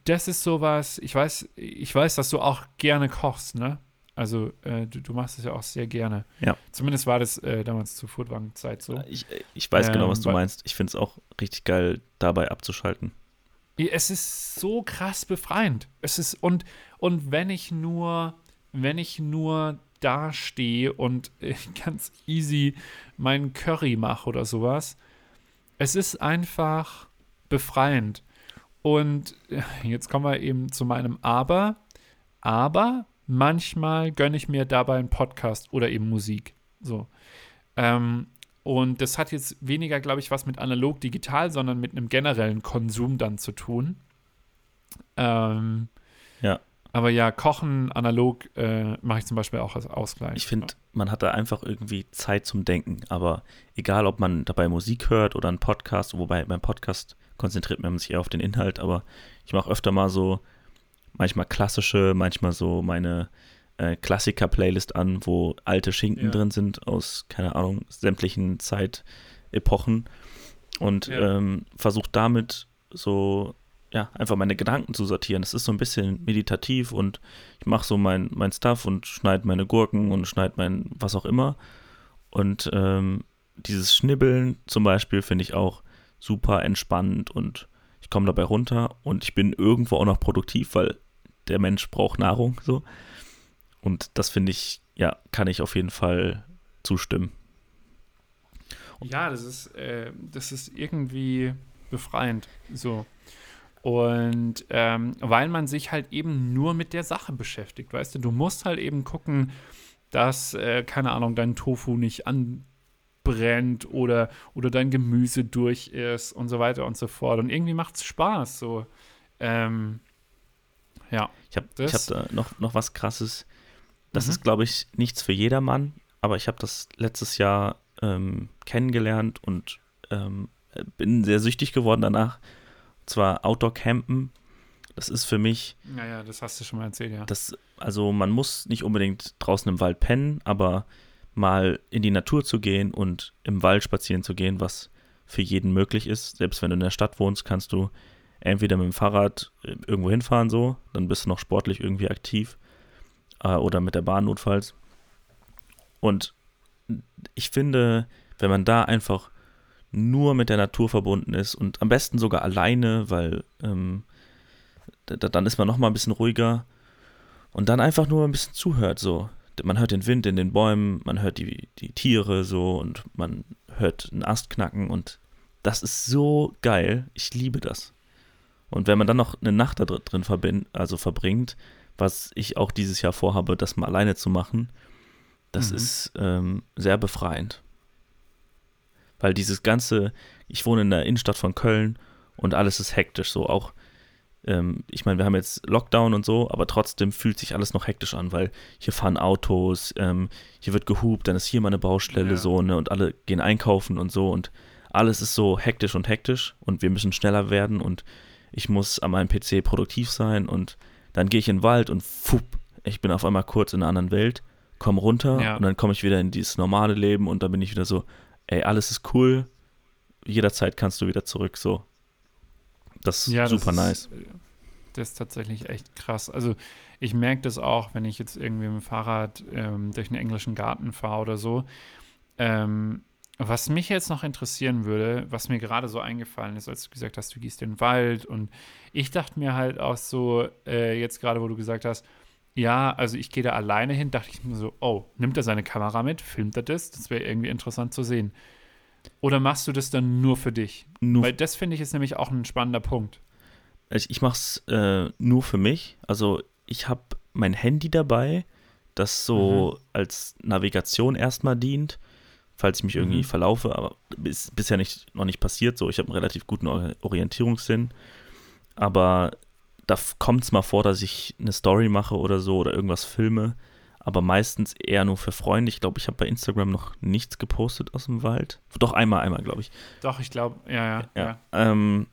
das ist sowas, ich weiß, ich weiß, dass du auch gerne kochst, ne? Also äh, du, du, machst es ja auch sehr gerne. Ja. Zumindest war das äh, damals zur Furtwagen-Zeit so. Ich, ich weiß ähm, genau, was du ähm, meinst. Ich finde es auch richtig geil, dabei abzuschalten. Es ist so krass befreiend. Es ist, und, und wenn ich nur, wenn ich nur da stehe und äh, [laughs] ganz easy meinen Curry mache oder sowas, es ist einfach befreiend. Und äh, jetzt kommen wir eben zu meinem Aber. Aber manchmal gönne ich mir dabei einen Podcast oder eben Musik. So. Ähm, und das hat jetzt weniger, glaube ich, was mit analog digital, sondern mit einem generellen Konsum dann zu tun. Ähm, ja. Aber ja, Kochen analog äh, mache ich zum Beispiel auch als Ausgleich. Ich finde, man hat da einfach irgendwie Zeit zum Denken. Aber egal, ob man dabei Musik hört oder einen Podcast, wobei beim Podcast konzentriert man sich eher auf den Inhalt, aber ich mache öfter mal so, manchmal klassische, manchmal so meine äh, Klassiker-Playlist an, wo alte Schinken ja. drin sind aus, keine Ahnung, sämtlichen Zeitepochen und ja. ähm, versuche damit so, ja, einfach meine Gedanken zu sortieren. Das ist so ein bisschen meditativ und ich mache so mein, mein Stuff und schneide meine Gurken und schneide mein was auch immer. Und ähm, dieses Schnibbeln zum Beispiel finde ich auch super entspannend und ich komme dabei runter und ich bin irgendwo auch noch produktiv, weil der Mensch braucht Nahrung so. Und das finde ich, ja, kann ich auf jeden Fall zustimmen. Ja, das ist, äh, das ist irgendwie befreiend. So. Und ähm, weil man sich halt eben nur mit der Sache beschäftigt, weißt du, du musst halt eben gucken, dass, äh, keine Ahnung, dein Tofu nicht anbrennt oder, oder dein Gemüse durch ist und so weiter und so fort. Und irgendwie macht es Spaß. So. Ähm, ja. Ich habe hab da noch, noch was krasses das mhm. ist, glaube ich, nichts für jedermann, aber ich habe das letztes Jahr ähm, kennengelernt und ähm, bin sehr süchtig geworden danach. Und zwar Outdoor-Campen. Das ist für mich. Naja, das hast du schon mal erzählt, ja. Das, also, man muss nicht unbedingt draußen im Wald pennen, aber mal in die Natur zu gehen und im Wald spazieren zu gehen, was für jeden möglich ist. Selbst wenn du in der Stadt wohnst, kannst du entweder mit dem Fahrrad äh, irgendwo hinfahren, so, dann bist du noch sportlich irgendwie aktiv äh, oder mit der Bahn notfalls. Und ich finde, wenn man da einfach nur mit der Natur verbunden ist und am besten sogar alleine, weil ähm, da, dann ist man noch mal ein bisschen ruhiger und dann einfach nur ein bisschen zuhört so, man hört den Wind in den Bäumen, man hört die, die Tiere so und man hört einen Ast knacken und das ist so geil. Ich liebe das. Und wenn man dann noch eine Nacht da drin verbind, also verbringt, was ich auch dieses Jahr vorhabe, das mal alleine zu machen, das mhm. ist ähm, sehr befreiend. Weil dieses ganze, ich wohne in der Innenstadt von Köln und alles ist hektisch so. Auch, ähm, ich meine, wir haben jetzt Lockdown und so, aber trotzdem fühlt sich alles noch hektisch an, weil hier fahren Autos, ähm, hier wird gehupt, dann ist hier mal eine Baustelle ja. so, ne, und alle gehen einkaufen und so und alles ist so hektisch und hektisch und wir müssen schneller werden und ich muss an meinem PC produktiv sein und dann gehe ich in den Wald und fupp, ich bin auf einmal kurz in einer anderen Welt, komme runter ja. und dann komme ich wieder in dieses normale Leben und dann bin ich wieder so, ey, alles ist cool, jederzeit kannst du wieder zurück, so. Das ist ja, super das nice. Ist, das ist tatsächlich echt krass. Also ich merke das auch, wenn ich jetzt irgendwie mit dem Fahrrad ähm, durch einen englischen Garten fahre oder so. Ähm, was mich jetzt noch interessieren würde, was mir gerade so eingefallen ist, als du gesagt hast, du gehst in den Wald und ich dachte mir halt auch so, äh, jetzt gerade, wo du gesagt hast, ja, also ich gehe da alleine hin, dachte ich mir so, oh, nimmt er seine Kamera mit, filmt er das? Das wäre irgendwie interessant zu sehen. Oder machst du das dann nur für dich? Nur Weil das finde ich ist nämlich auch ein spannender Punkt. Ich, ich mache es äh, nur für mich. Also ich habe mein Handy dabei, das so mhm. als Navigation erstmal dient, falls ich mich irgendwie mhm. verlaufe, aber ist bisher nicht, noch nicht passiert so. Ich habe einen relativ guten Orientierungssinn. Aber da kommt es mal vor, dass ich eine Story mache oder so oder irgendwas filme, aber meistens eher nur für Freunde. Ich glaube, ich habe bei Instagram noch nichts gepostet aus dem Wald. Doch einmal, einmal, glaube ich. Doch, ich glaube, ja, ja. ja. ja. Ähm,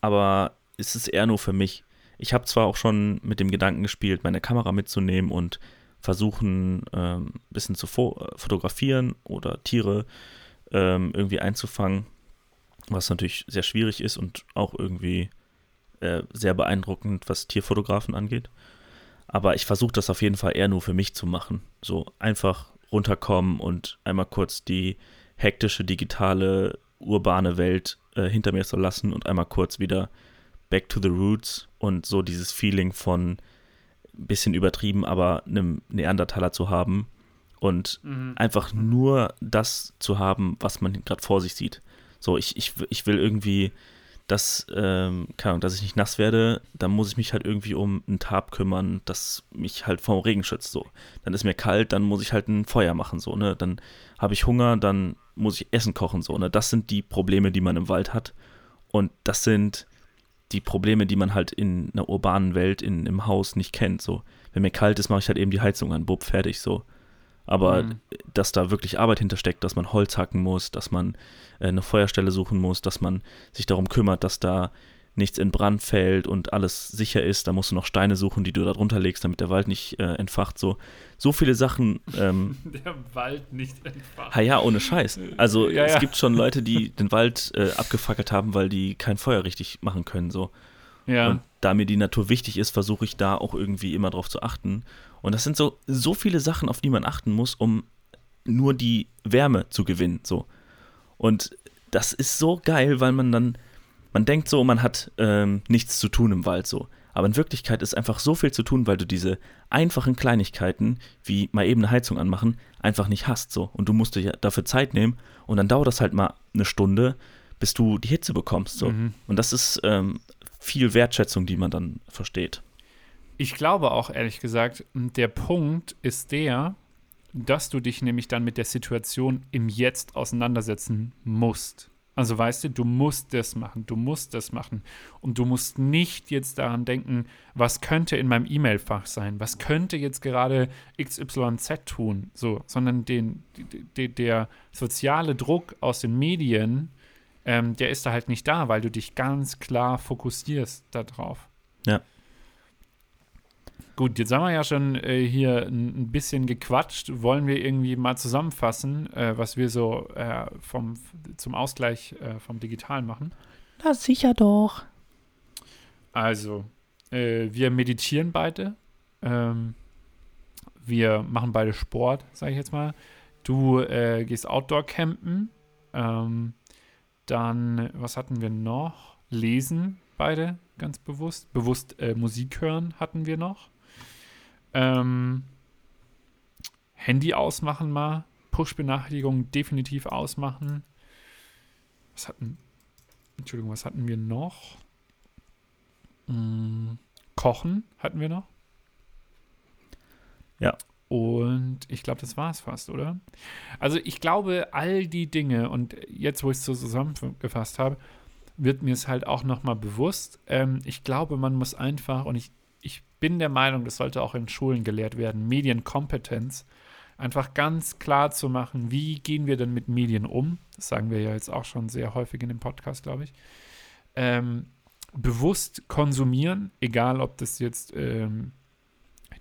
aber es ist eher nur für mich. Ich habe zwar auch schon mit dem Gedanken gespielt, meine Kamera mitzunehmen und versuchen, ähm, ein bisschen zu fo fotografieren oder Tiere ähm, irgendwie einzufangen, was natürlich sehr schwierig ist und auch irgendwie äh, sehr beeindruckend, was Tierfotografen angeht. Aber ich versuche das auf jeden Fall eher nur für mich zu machen. So einfach runterkommen und einmal kurz die hektische, digitale, urbane Welt äh, hinter mir zu lassen und einmal kurz wieder back to the roots und so dieses Feeling von bisschen übertrieben, aber einem Neandertaler zu haben und mhm. einfach nur das zu haben, was man gerade vor sich sieht. So, ich, ich, ich will irgendwie dass, ähm, keine Ahnung, dass ich nicht nass werde, dann muss ich mich halt irgendwie um ein Tarp kümmern, das mich halt vom Regen schützt, so. Dann ist mir kalt, dann muss ich halt ein Feuer machen, so, ne. Dann habe ich Hunger, dann muss ich Essen kochen, so, ne. Das sind die Probleme, die man im Wald hat. Und das sind die Probleme, die man halt in einer urbanen Welt, in, im Haus nicht kennt, so. Wenn mir kalt ist, mache ich halt eben die Heizung an, bub, fertig, so. Aber mhm. dass da wirklich Arbeit hintersteckt, dass man Holz hacken muss, dass man äh, eine Feuerstelle suchen muss, dass man sich darum kümmert, dass da nichts in Brand fällt und alles sicher ist, da musst du noch Steine suchen, die du da drunter legst, damit der Wald nicht äh, entfacht. So, so viele Sachen. Ähm, [laughs] der Wald nicht entfacht. Ha ja, ohne Scheiß. Also ja, es ja. gibt schon Leute, die den Wald äh, abgefackelt haben, weil die kein Feuer richtig machen können. So. Ja. Und da mir die Natur wichtig ist, versuche ich da auch irgendwie immer drauf zu achten. Und das sind so, so viele Sachen, auf die man achten muss, um nur die Wärme zu gewinnen. So. Und das ist so geil, weil man dann, man denkt so, man hat ähm, nichts zu tun im Wald so. Aber in Wirklichkeit ist einfach so viel zu tun, weil du diese einfachen Kleinigkeiten, wie mal eben eine Heizung anmachen, einfach nicht hast so. Und du musst dir dafür Zeit nehmen und dann dauert das halt mal eine Stunde, bis du die Hitze bekommst so. Mhm. Und das ist ähm, viel Wertschätzung, die man dann versteht. Ich glaube auch, ehrlich gesagt, der Punkt ist der, dass du dich nämlich dann mit der Situation im Jetzt auseinandersetzen musst. Also weißt du, du musst das machen, du musst das machen. Und du musst nicht jetzt daran denken, was könnte in meinem E-Mail-Fach sein, was könnte jetzt gerade XYZ tun, so, sondern den, den, der soziale Druck aus den Medien, ähm, der ist da halt nicht da, weil du dich ganz klar fokussierst darauf. Ja. Gut, jetzt haben wir ja schon äh, hier ein, bisschen gequatscht. Wollen wir irgendwie mal zusammenfassen, äh, was wir so äh, vom, zum Ausgleich äh, vom Digitalen machen? Na sicher doch. Also, äh, wir meditieren beide. Ähm, wir machen beide Sport, sage ich jetzt mal. Du äh, gehst Outdoor campen. Ähm, dann, was hatten wir noch? Lesen beide ganz bewusst. Bewusst Musik hören hatten wir noch. Ähm, Handy ausmachen mal. Push-Benachrichtigungen definitiv ausmachen. Was hatten. Entschuldigung, was hatten wir noch? Hm, Kochen hatten wir noch. Ja. Und ich glaube, das war es fast, oder? Also ich glaube, all die Dinge, und jetzt, wo ich es so zusammengefasst habe, wird mir es halt auch nochmal bewusst. Ähm, ich glaube, man muss einfach, und ich, ich bin der Meinung, das sollte auch in Schulen gelehrt werden, Medienkompetenz, einfach ganz klar zu machen, wie gehen wir denn mit Medien um? Das sagen wir ja jetzt auch schon sehr häufig in dem Podcast, glaube ich. Ähm, bewusst konsumieren, egal ob das jetzt ähm,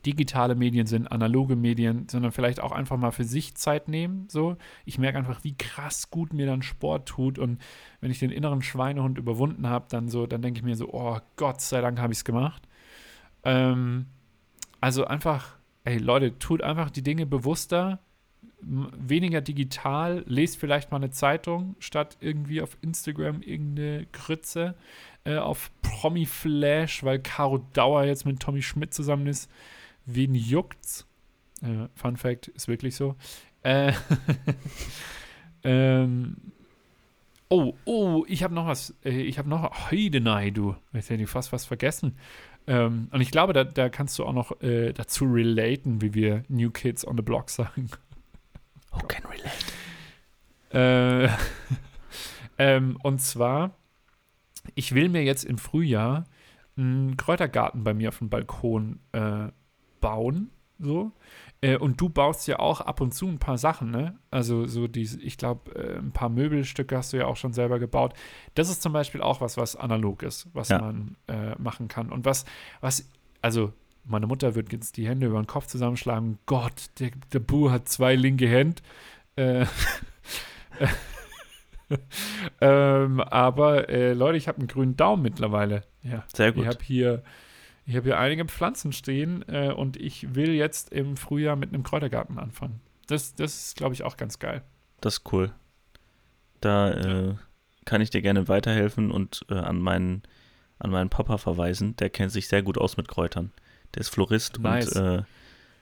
digitale Medien sind, analoge Medien, sondern vielleicht auch einfach mal für sich Zeit nehmen. So, ich merke einfach, wie krass gut mir dann Sport tut und wenn ich den inneren Schweinehund überwunden habe, dann so, dann denke ich mir so, oh Gott sei Dank habe ich es gemacht. Ähm, also einfach, ey Leute, tut einfach die Dinge bewusster, weniger digital, lest vielleicht mal eine Zeitung statt irgendwie auf Instagram irgendeine Grütze, äh, auf Promi Flash, weil Caro Dauer jetzt mit Tommy Schmidt zusammen ist wen juckt's? Äh, Fun Fact ist wirklich so. Äh, [laughs] ähm, oh, oh, ich habe noch was. Äh, ich habe noch. Heidenei, du. Jetzt hätte ich fast was vergessen. Ähm, und ich glaube, da, da kannst du auch noch äh, dazu relaten, wie wir New Kids on the Block sagen. Who can relate? Äh, [laughs] ähm, und zwar, ich will mir jetzt im Frühjahr einen Kräutergarten bei mir auf dem Balkon äh, bauen, so. Äh, und du baust ja auch ab und zu ein paar Sachen, ne? Also so diese, ich glaube, äh, ein paar Möbelstücke hast du ja auch schon selber gebaut. Das ist zum Beispiel auch was, was analog ist, was ja. man äh, machen kann. Und was, was, also meine Mutter wird jetzt die Hände über den Kopf zusammenschlagen. Gott, der, der Bu hat zwei linke Hände. Äh, [laughs] ähm, aber äh, Leute, ich habe einen grünen Daumen mittlerweile. Ja. Sehr gut. Ich habe hier ich habe hier einige Pflanzen stehen äh, und ich will jetzt im Frühjahr mit einem Kräutergarten anfangen. Das, das ist, glaube ich, auch ganz geil. Das ist cool. Da äh, kann ich dir gerne weiterhelfen und äh, an, meinen, an meinen Papa verweisen. Der kennt sich sehr gut aus mit Kräutern. Der ist Florist nice. und äh,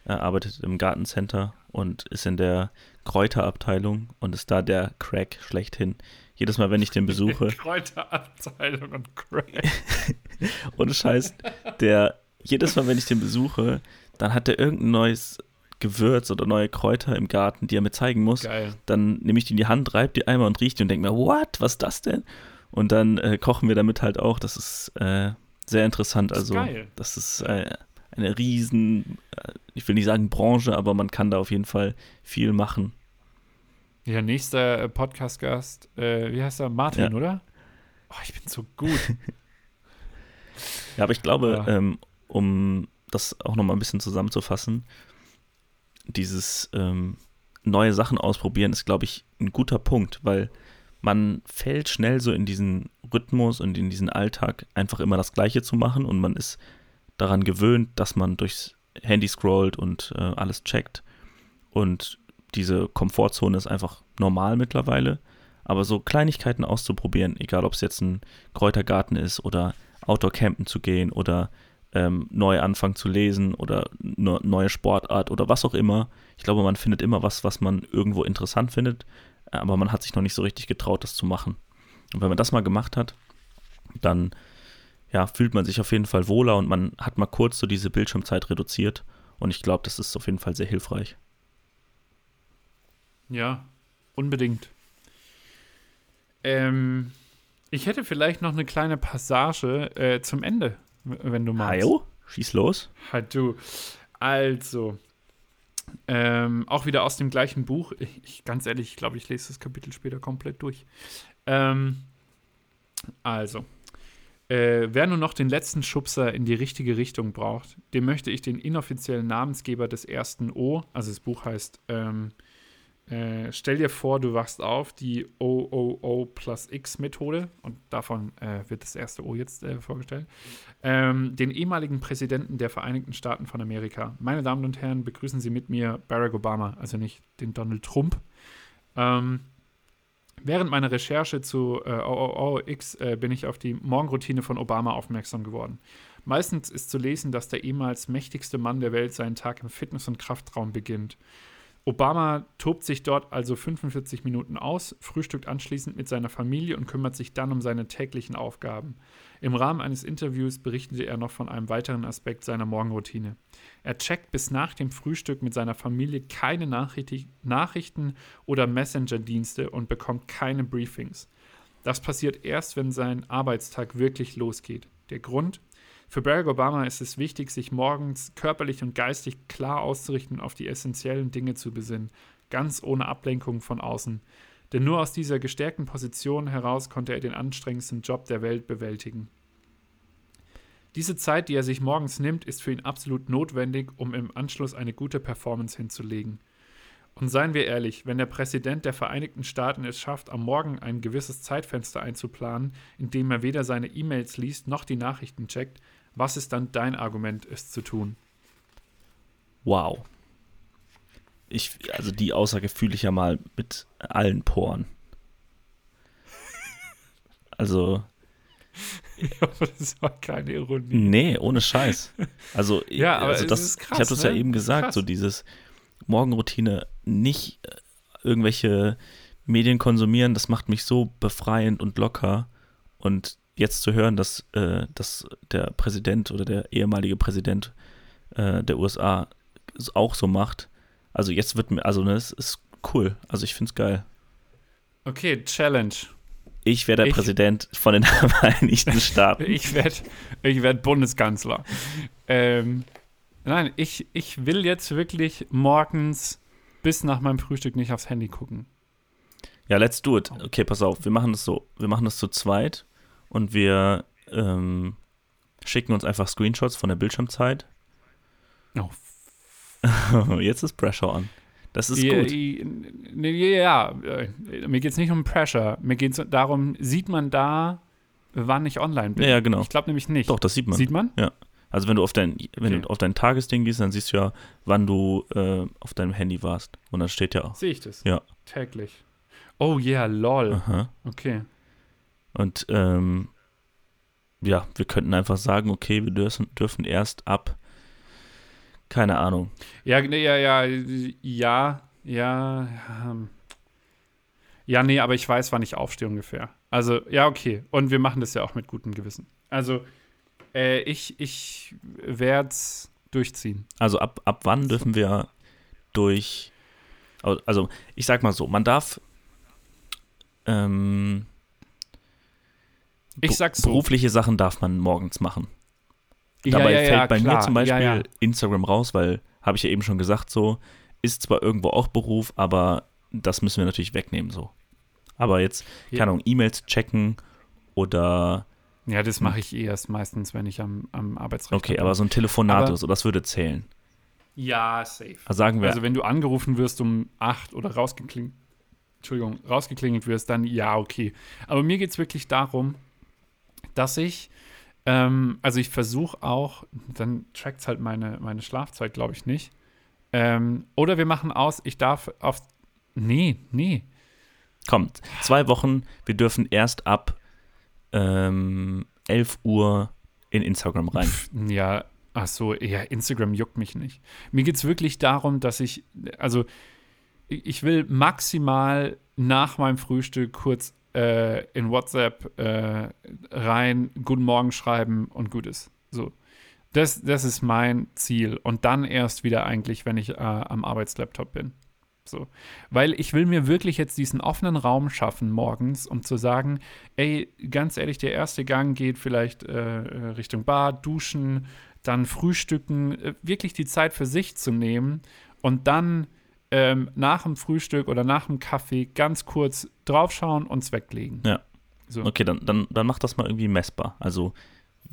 er arbeitet im Gartencenter und ist in der Kräuterabteilung und ist da der Crack schlechthin. Jedes Mal, wenn ich den besuche. [laughs] Kräuterabteilung und Crack. [laughs] Ohne Scheiß, der, jedes Mal, wenn ich den besuche, dann hat er irgendein neues Gewürz oder neue Kräuter im Garten, die er mir zeigen muss. Geil. Dann nehme ich die in die Hand, reibe die einmal und rieche die und denke mir, what, was ist das denn? Und dann äh, kochen wir damit halt auch. Das ist äh, sehr interessant. Das ist also, geil. das ist äh, eine riesen, äh, ich will nicht sagen Branche, aber man kann da auf jeden Fall viel machen. Ja, nächster äh, Podcast-Gast, äh, wie heißt er? Martin, ja. oder? Oh, ich bin so gut. [laughs] ja, aber ich glaube, ja. ähm, um das auch nochmal ein bisschen zusammenzufassen, dieses ähm, neue Sachen ausprobieren ist, glaube ich, ein guter Punkt, weil man fällt schnell so in diesen Rhythmus und in diesen Alltag, einfach immer das Gleiche zu machen und man ist daran gewöhnt, dass man durchs Handy scrollt und äh, alles checkt. Und diese Komfortzone ist einfach normal mittlerweile. Aber so Kleinigkeiten auszuprobieren, egal ob es jetzt ein Kräutergarten ist oder Outdoor-Campen zu gehen oder ähm, neu anfangen zu lesen oder ne, neue Sportart oder was auch immer. Ich glaube, man findet immer was, was man irgendwo interessant findet, aber man hat sich noch nicht so richtig getraut, das zu machen. Und wenn man das mal gemacht hat, dann ja, fühlt man sich auf jeden Fall wohler und man hat mal kurz so diese Bildschirmzeit reduziert. Und ich glaube, das ist auf jeden Fall sehr hilfreich. Ja, unbedingt. Ähm, ich hätte vielleicht noch eine kleine Passage äh, zum Ende, wenn du magst. Hallo, schieß los. Halt du. Also, ähm, auch wieder aus dem gleichen Buch. Ich, ich ganz ehrlich, ich glaube, ich lese das Kapitel später komplett durch. Ähm, also, äh, wer nur noch den letzten Schubser in die richtige Richtung braucht, dem möchte ich den inoffiziellen Namensgeber des ersten O, also das Buch heißt ähm, äh, stell dir vor, du wachst auf, die OOO plus X Methode, und davon äh, wird das erste O jetzt äh, vorgestellt, ähm, den ehemaligen Präsidenten der Vereinigten Staaten von Amerika. Meine Damen und Herren, begrüßen Sie mit mir Barack Obama, also nicht den Donald Trump. Ähm, während meiner Recherche zu äh, OOO-X äh, bin ich auf die Morgenroutine von Obama aufmerksam geworden. Meistens ist zu lesen, dass der ehemals mächtigste Mann der Welt seinen Tag im Fitness- und Kraftraum beginnt. Obama tobt sich dort also 45 Minuten aus, frühstückt anschließend mit seiner Familie und kümmert sich dann um seine täglichen Aufgaben. Im Rahmen eines Interviews berichtete er noch von einem weiteren Aspekt seiner Morgenroutine. Er checkt bis nach dem Frühstück mit seiner Familie keine Nachrichten oder Messenger-Dienste und bekommt keine Briefings. Das passiert erst, wenn sein Arbeitstag wirklich losgeht. Der Grund? Für Barack Obama ist es wichtig, sich morgens körperlich und geistig klar auszurichten und auf die essentiellen Dinge zu besinnen, ganz ohne Ablenkung von außen. Denn nur aus dieser gestärkten Position heraus konnte er den anstrengendsten Job der Welt bewältigen. Diese Zeit, die er sich morgens nimmt, ist für ihn absolut notwendig, um im Anschluss eine gute Performance hinzulegen. Und seien wir ehrlich, wenn der Präsident der Vereinigten Staaten es schafft, am Morgen ein gewisses Zeitfenster einzuplanen, in dem er weder seine E-Mails liest noch die Nachrichten checkt, was ist dann dein Argument, es zu tun? Wow. Ich, also die Aussage fühle ich ja mal mit allen Poren. Also. [laughs] das war keine Ironie. Nee, ohne Scheiß. Also, [laughs] ja, aber also das, krass, ich habe das ne? ja eben gesagt, krass. so dieses Morgenroutine, nicht äh, irgendwelche Medien konsumieren, das macht mich so befreiend und locker. Und jetzt zu hören, dass, äh, dass der Präsident oder der ehemalige Präsident äh, der USA es auch so macht, also jetzt wird mir, also ne, es ist cool. Also ich finde es geil. Okay, Challenge. Ich wäre der Ich- Präsident von den [laughs] Vereinigten [laughs] Staaten. Ich werde ich werd Bundeskanzler. Ähm, nein, ich, ich will jetzt wirklich morgens bis nach meinem Frühstück nicht aufs Handy gucken. Ja, let's do it. Okay, pass auf, wir machen das so. Wir machen das zu zweit und wir ähm, schicken uns einfach Screenshots von der Bildschirmzeit. Oh, [laughs] Jetzt ist Pressure on. Das ist ja, gut. nee, Ja, äh, mir geht es nicht um Pressure. Mir geht es darum, sieht man da, wann ich online bin? Ja, ja, genau. Ich glaube nämlich nicht. Doch, das sieht man. Sieht man? Also wenn du auf dein, wenn Okay. du auf dein Tagesding gehst, dann siehst du ja, wann du äh, auf deinem Handy warst. Und dann steht ja auch. Sehe ich das? Ja. Täglich. Oh yeah, lol. Aha. Okay. Und ähm, ja, wir könnten einfach sagen, okay, wir dürfen, dürfen erst ab, keine Ahnung. Ja, nee, ja, ja, ja, ja. ähm. Ja, nee, aber ich weiß, wann ich aufstehe ungefähr. Also, ja, okay. Und wir machen das ja auch mit gutem Gewissen. Also, äh, ich, ich werde es durchziehen. Also ab, ab wann dürfen wir durch, also ich sag mal so, man darf ähm, Ich sag's so. berufliche Sachen darf man morgens machen. Ja, Dabei ja, ja, fällt bei mir klar. zum Beispiel Ja, ja. Instagram raus, weil, habe ich ja eben schon gesagt, so, ist zwar irgendwo auch Beruf, aber das müssen wir natürlich wegnehmen, so. Aber jetzt, Ja. keine Ahnung, E-Mails checken oder, Ja, das mache ich eh erst meistens, wenn ich am, am Arbeitsrecht okay, bin. aber so ein Telefonat Aber- oder so, das würde zählen. Ja, safe. Also sagen wir, Also, wenn du angerufen wirst um 8 oder rausgeklingelt, Entschuldigung, rausgeklingelt wirst, dann ja, okay. Aber mir geht es wirklich darum, dass ich, ähm, also ich versuche auch, dann trackt es halt meine, meine Schlafzeit, glaube ich, nicht. Ähm, oder wir machen aus, ich darf auf, nee, nee. kommt, zwei Wochen, wir dürfen erst ab ähm, 11 Uhr in Instagram rein. Ja, ach so, ja, Instagram juckt mich nicht. Mir geht es wirklich darum, dass ich, also ich will maximal nach meinem Frühstück kurz äh, in WhatsApp äh, rein, guten Morgen schreiben und gut ist. So. Das, das ist mein Ziel. Und dann erst wieder eigentlich, wenn ich äh, am Arbeitslaptop bin. So. Weil ich will mir wirklich jetzt diesen offenen Raum schaffen morgens, um zu sagen, ey, ganz ehrlich, der erste Gang geht vielleicht äh, Richtung Bad, duschen, dann frühstücken, äh, wirklich die Zeit für sich zu nehmen und dann ähm, nach dem Frühstück oder nach dem Kaffee ganz kurz draufschauen und es weglegen. Ja. So. Okay, dann, dann, dann mach das mal irgendwie messbar. Also,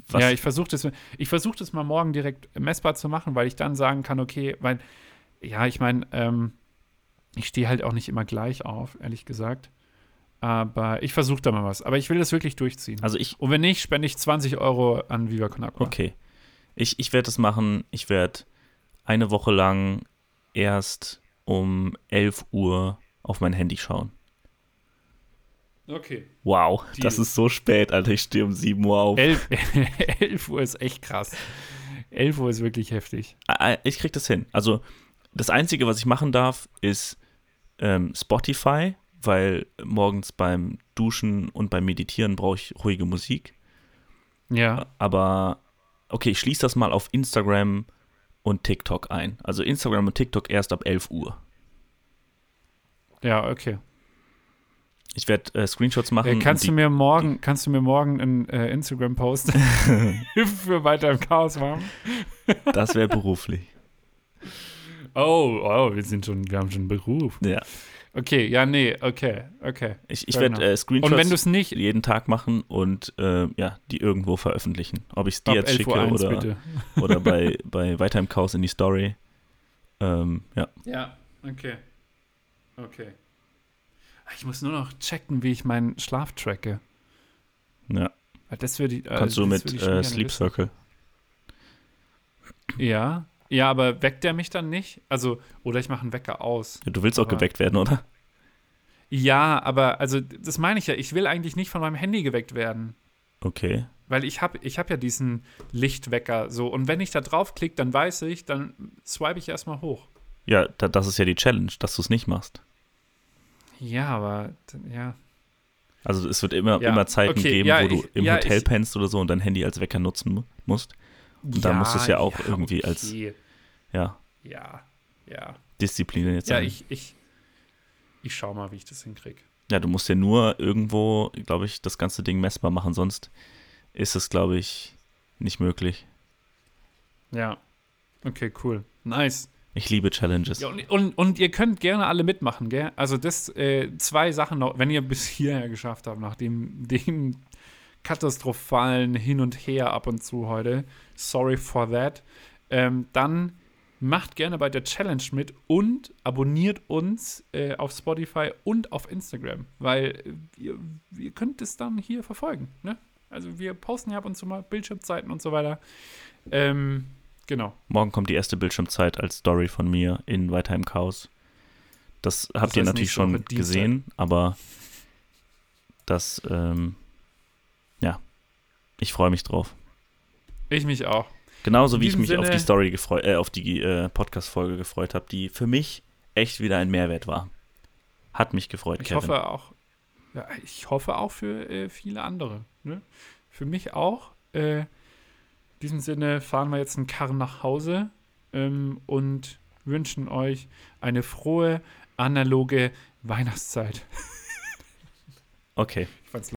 was, Ja, ich versuche das, ich versuch das mal morgen direkt messbar zu machen, weil ich dann sagen kann, okay, weil, ja, ich meine, ähm, ich stehe halt auch nicht immer gleich auf, ehrlich gesagt. Aber ich versuche da mal was. Aber ich will das wirklich durchziehen. also ich, Und wenn nicht, spende ich 20 Euro an Viva Con Agua. okay. Ich, ich werde das machen. Ich werde eine Woche lang erst um 11 Uhr auf mein Handy schauen. Okay. Wow, Deal. das ist so spät, Alter. Ich stehe um 7 Uhr auf. 11, 11 [laughs] Uhr ist echt krass. 11 Uhr ist wirklich heftig. Ah, Ich krieg das hin. Also das Einzige, was ich machen darf, ist ähm, Spotify, weil morgens beim Duschen und beim Meditieren brauche ich ruhige Musik. Ja. Aber okay, ich schließe das mal auf Instagram und TikTok ein. Also Instagram und TikTok erst ab 11 Uhr. Ja, okay. Ich werde äh, Screenshots machen. Äh, kannst du mir morgen, kannst du mir morgen einen äh, Instagram-Post [laughs] [laughs] für weiter im Chaos machen? Das wäre beruflich. Oh, oh, wir sind schon, wir haben schon einen Beruf. Ja. Okay, ja, nee, okay, okay. Ich, ich werde äh, Und Screenshots wenn du es nicht, jeden Tag machen und äh, ja, die irgendwo veröffentlichen. Ob ich es dir jetzt 11 schicke Uhr 1, oder, bitte. [laughs] oder bei, bei Weiter im Chaos in die Story. Ähm, ja. Ja, okay. Okay. Ich muss nur noch checken, wie ich meinen Schlaf tracke. ja. Weil Das würde ich, äh, Kannst du mit äh, Sleep. Circle. Ja. Ja, aber weckt der mich dann nicht? Also, oder ich mache einen Wecker aus. Du willst auch Aber- geweckt werden, oder? Ja, aber, also, das meine ich ja. Ich will eigentlich nicht von meinem Handy geweckt werden. Okay. Weil ich habe ich hab ja diesen Lichtwecker so. Und wenn ich da draufklicke, dann weiß ich, dann swipe ich erstmal hoch. Ja, da, das ist ja die Challenge, dass du es nicht machst. Ja, aber, ja. Also es wird immer, Ja, immer Zeiten okay, geben, ja, wo du ich- im ja, Hotel ich- pennst oder so und dein Handy als Wecker nutzen mu- musst. Und da musst du es ja auch irgendwie als- okay. Ja, Ja, ja. Disziplin jetzt Ja, sein. ich, ich, ich schau mal, wie ich das hinkriege. Ja, du musst ja nur irgendwo, glaube ich, das ganze Ding messbar machen, sonst ist es, glaube ich, nicht möglich. Ja. Okay, cool. Nice. Ich liebe Challenges. Ja, und, und, und ihr könnt gerne alle mitmachen, gell? Also das, äh, zwei Sachen noch, wenn ihr bis hierher geschafft habt, nach [laughs] dem, dem katastrophalen Hin und Her ab und zu heute, sorry for that, ähm, dann macht gerne bei der Challenge mit und abonniert uns äh, auf Spotify und auf Instagram, weil äh, ihr, ihr könnt es dann hier verfolgen, ne? Also wir posten ja ab und zu mal Bildschirmzeiten und so weiter. Ähm, genau. Morgen kommt die erste Bildschirmzeit als Story von mir in Weiter im Chaos. Das habt ihr heißt natürlich schon gesehen, aber das, ähm, ich freue mich drauf. Ich mich auch. Genauso wie ich mich auf Sinne- die Story gefreut, äh, auf die äh, Podcast-Folge gefreut habe, die für mich echt wieder ein Mehrwert war. Hat mich gefreut, Ich Kevin. hoffe auch, ja, ich hoffe auch für äh, viele andere. Ne? Für mich auch. Äh, in diesem Sinne fahren wir jetzt einen Karren nach Hause ähm, und wünschen euch eine frohe, analoge Weihnachtszeit. Okay. Ich fand's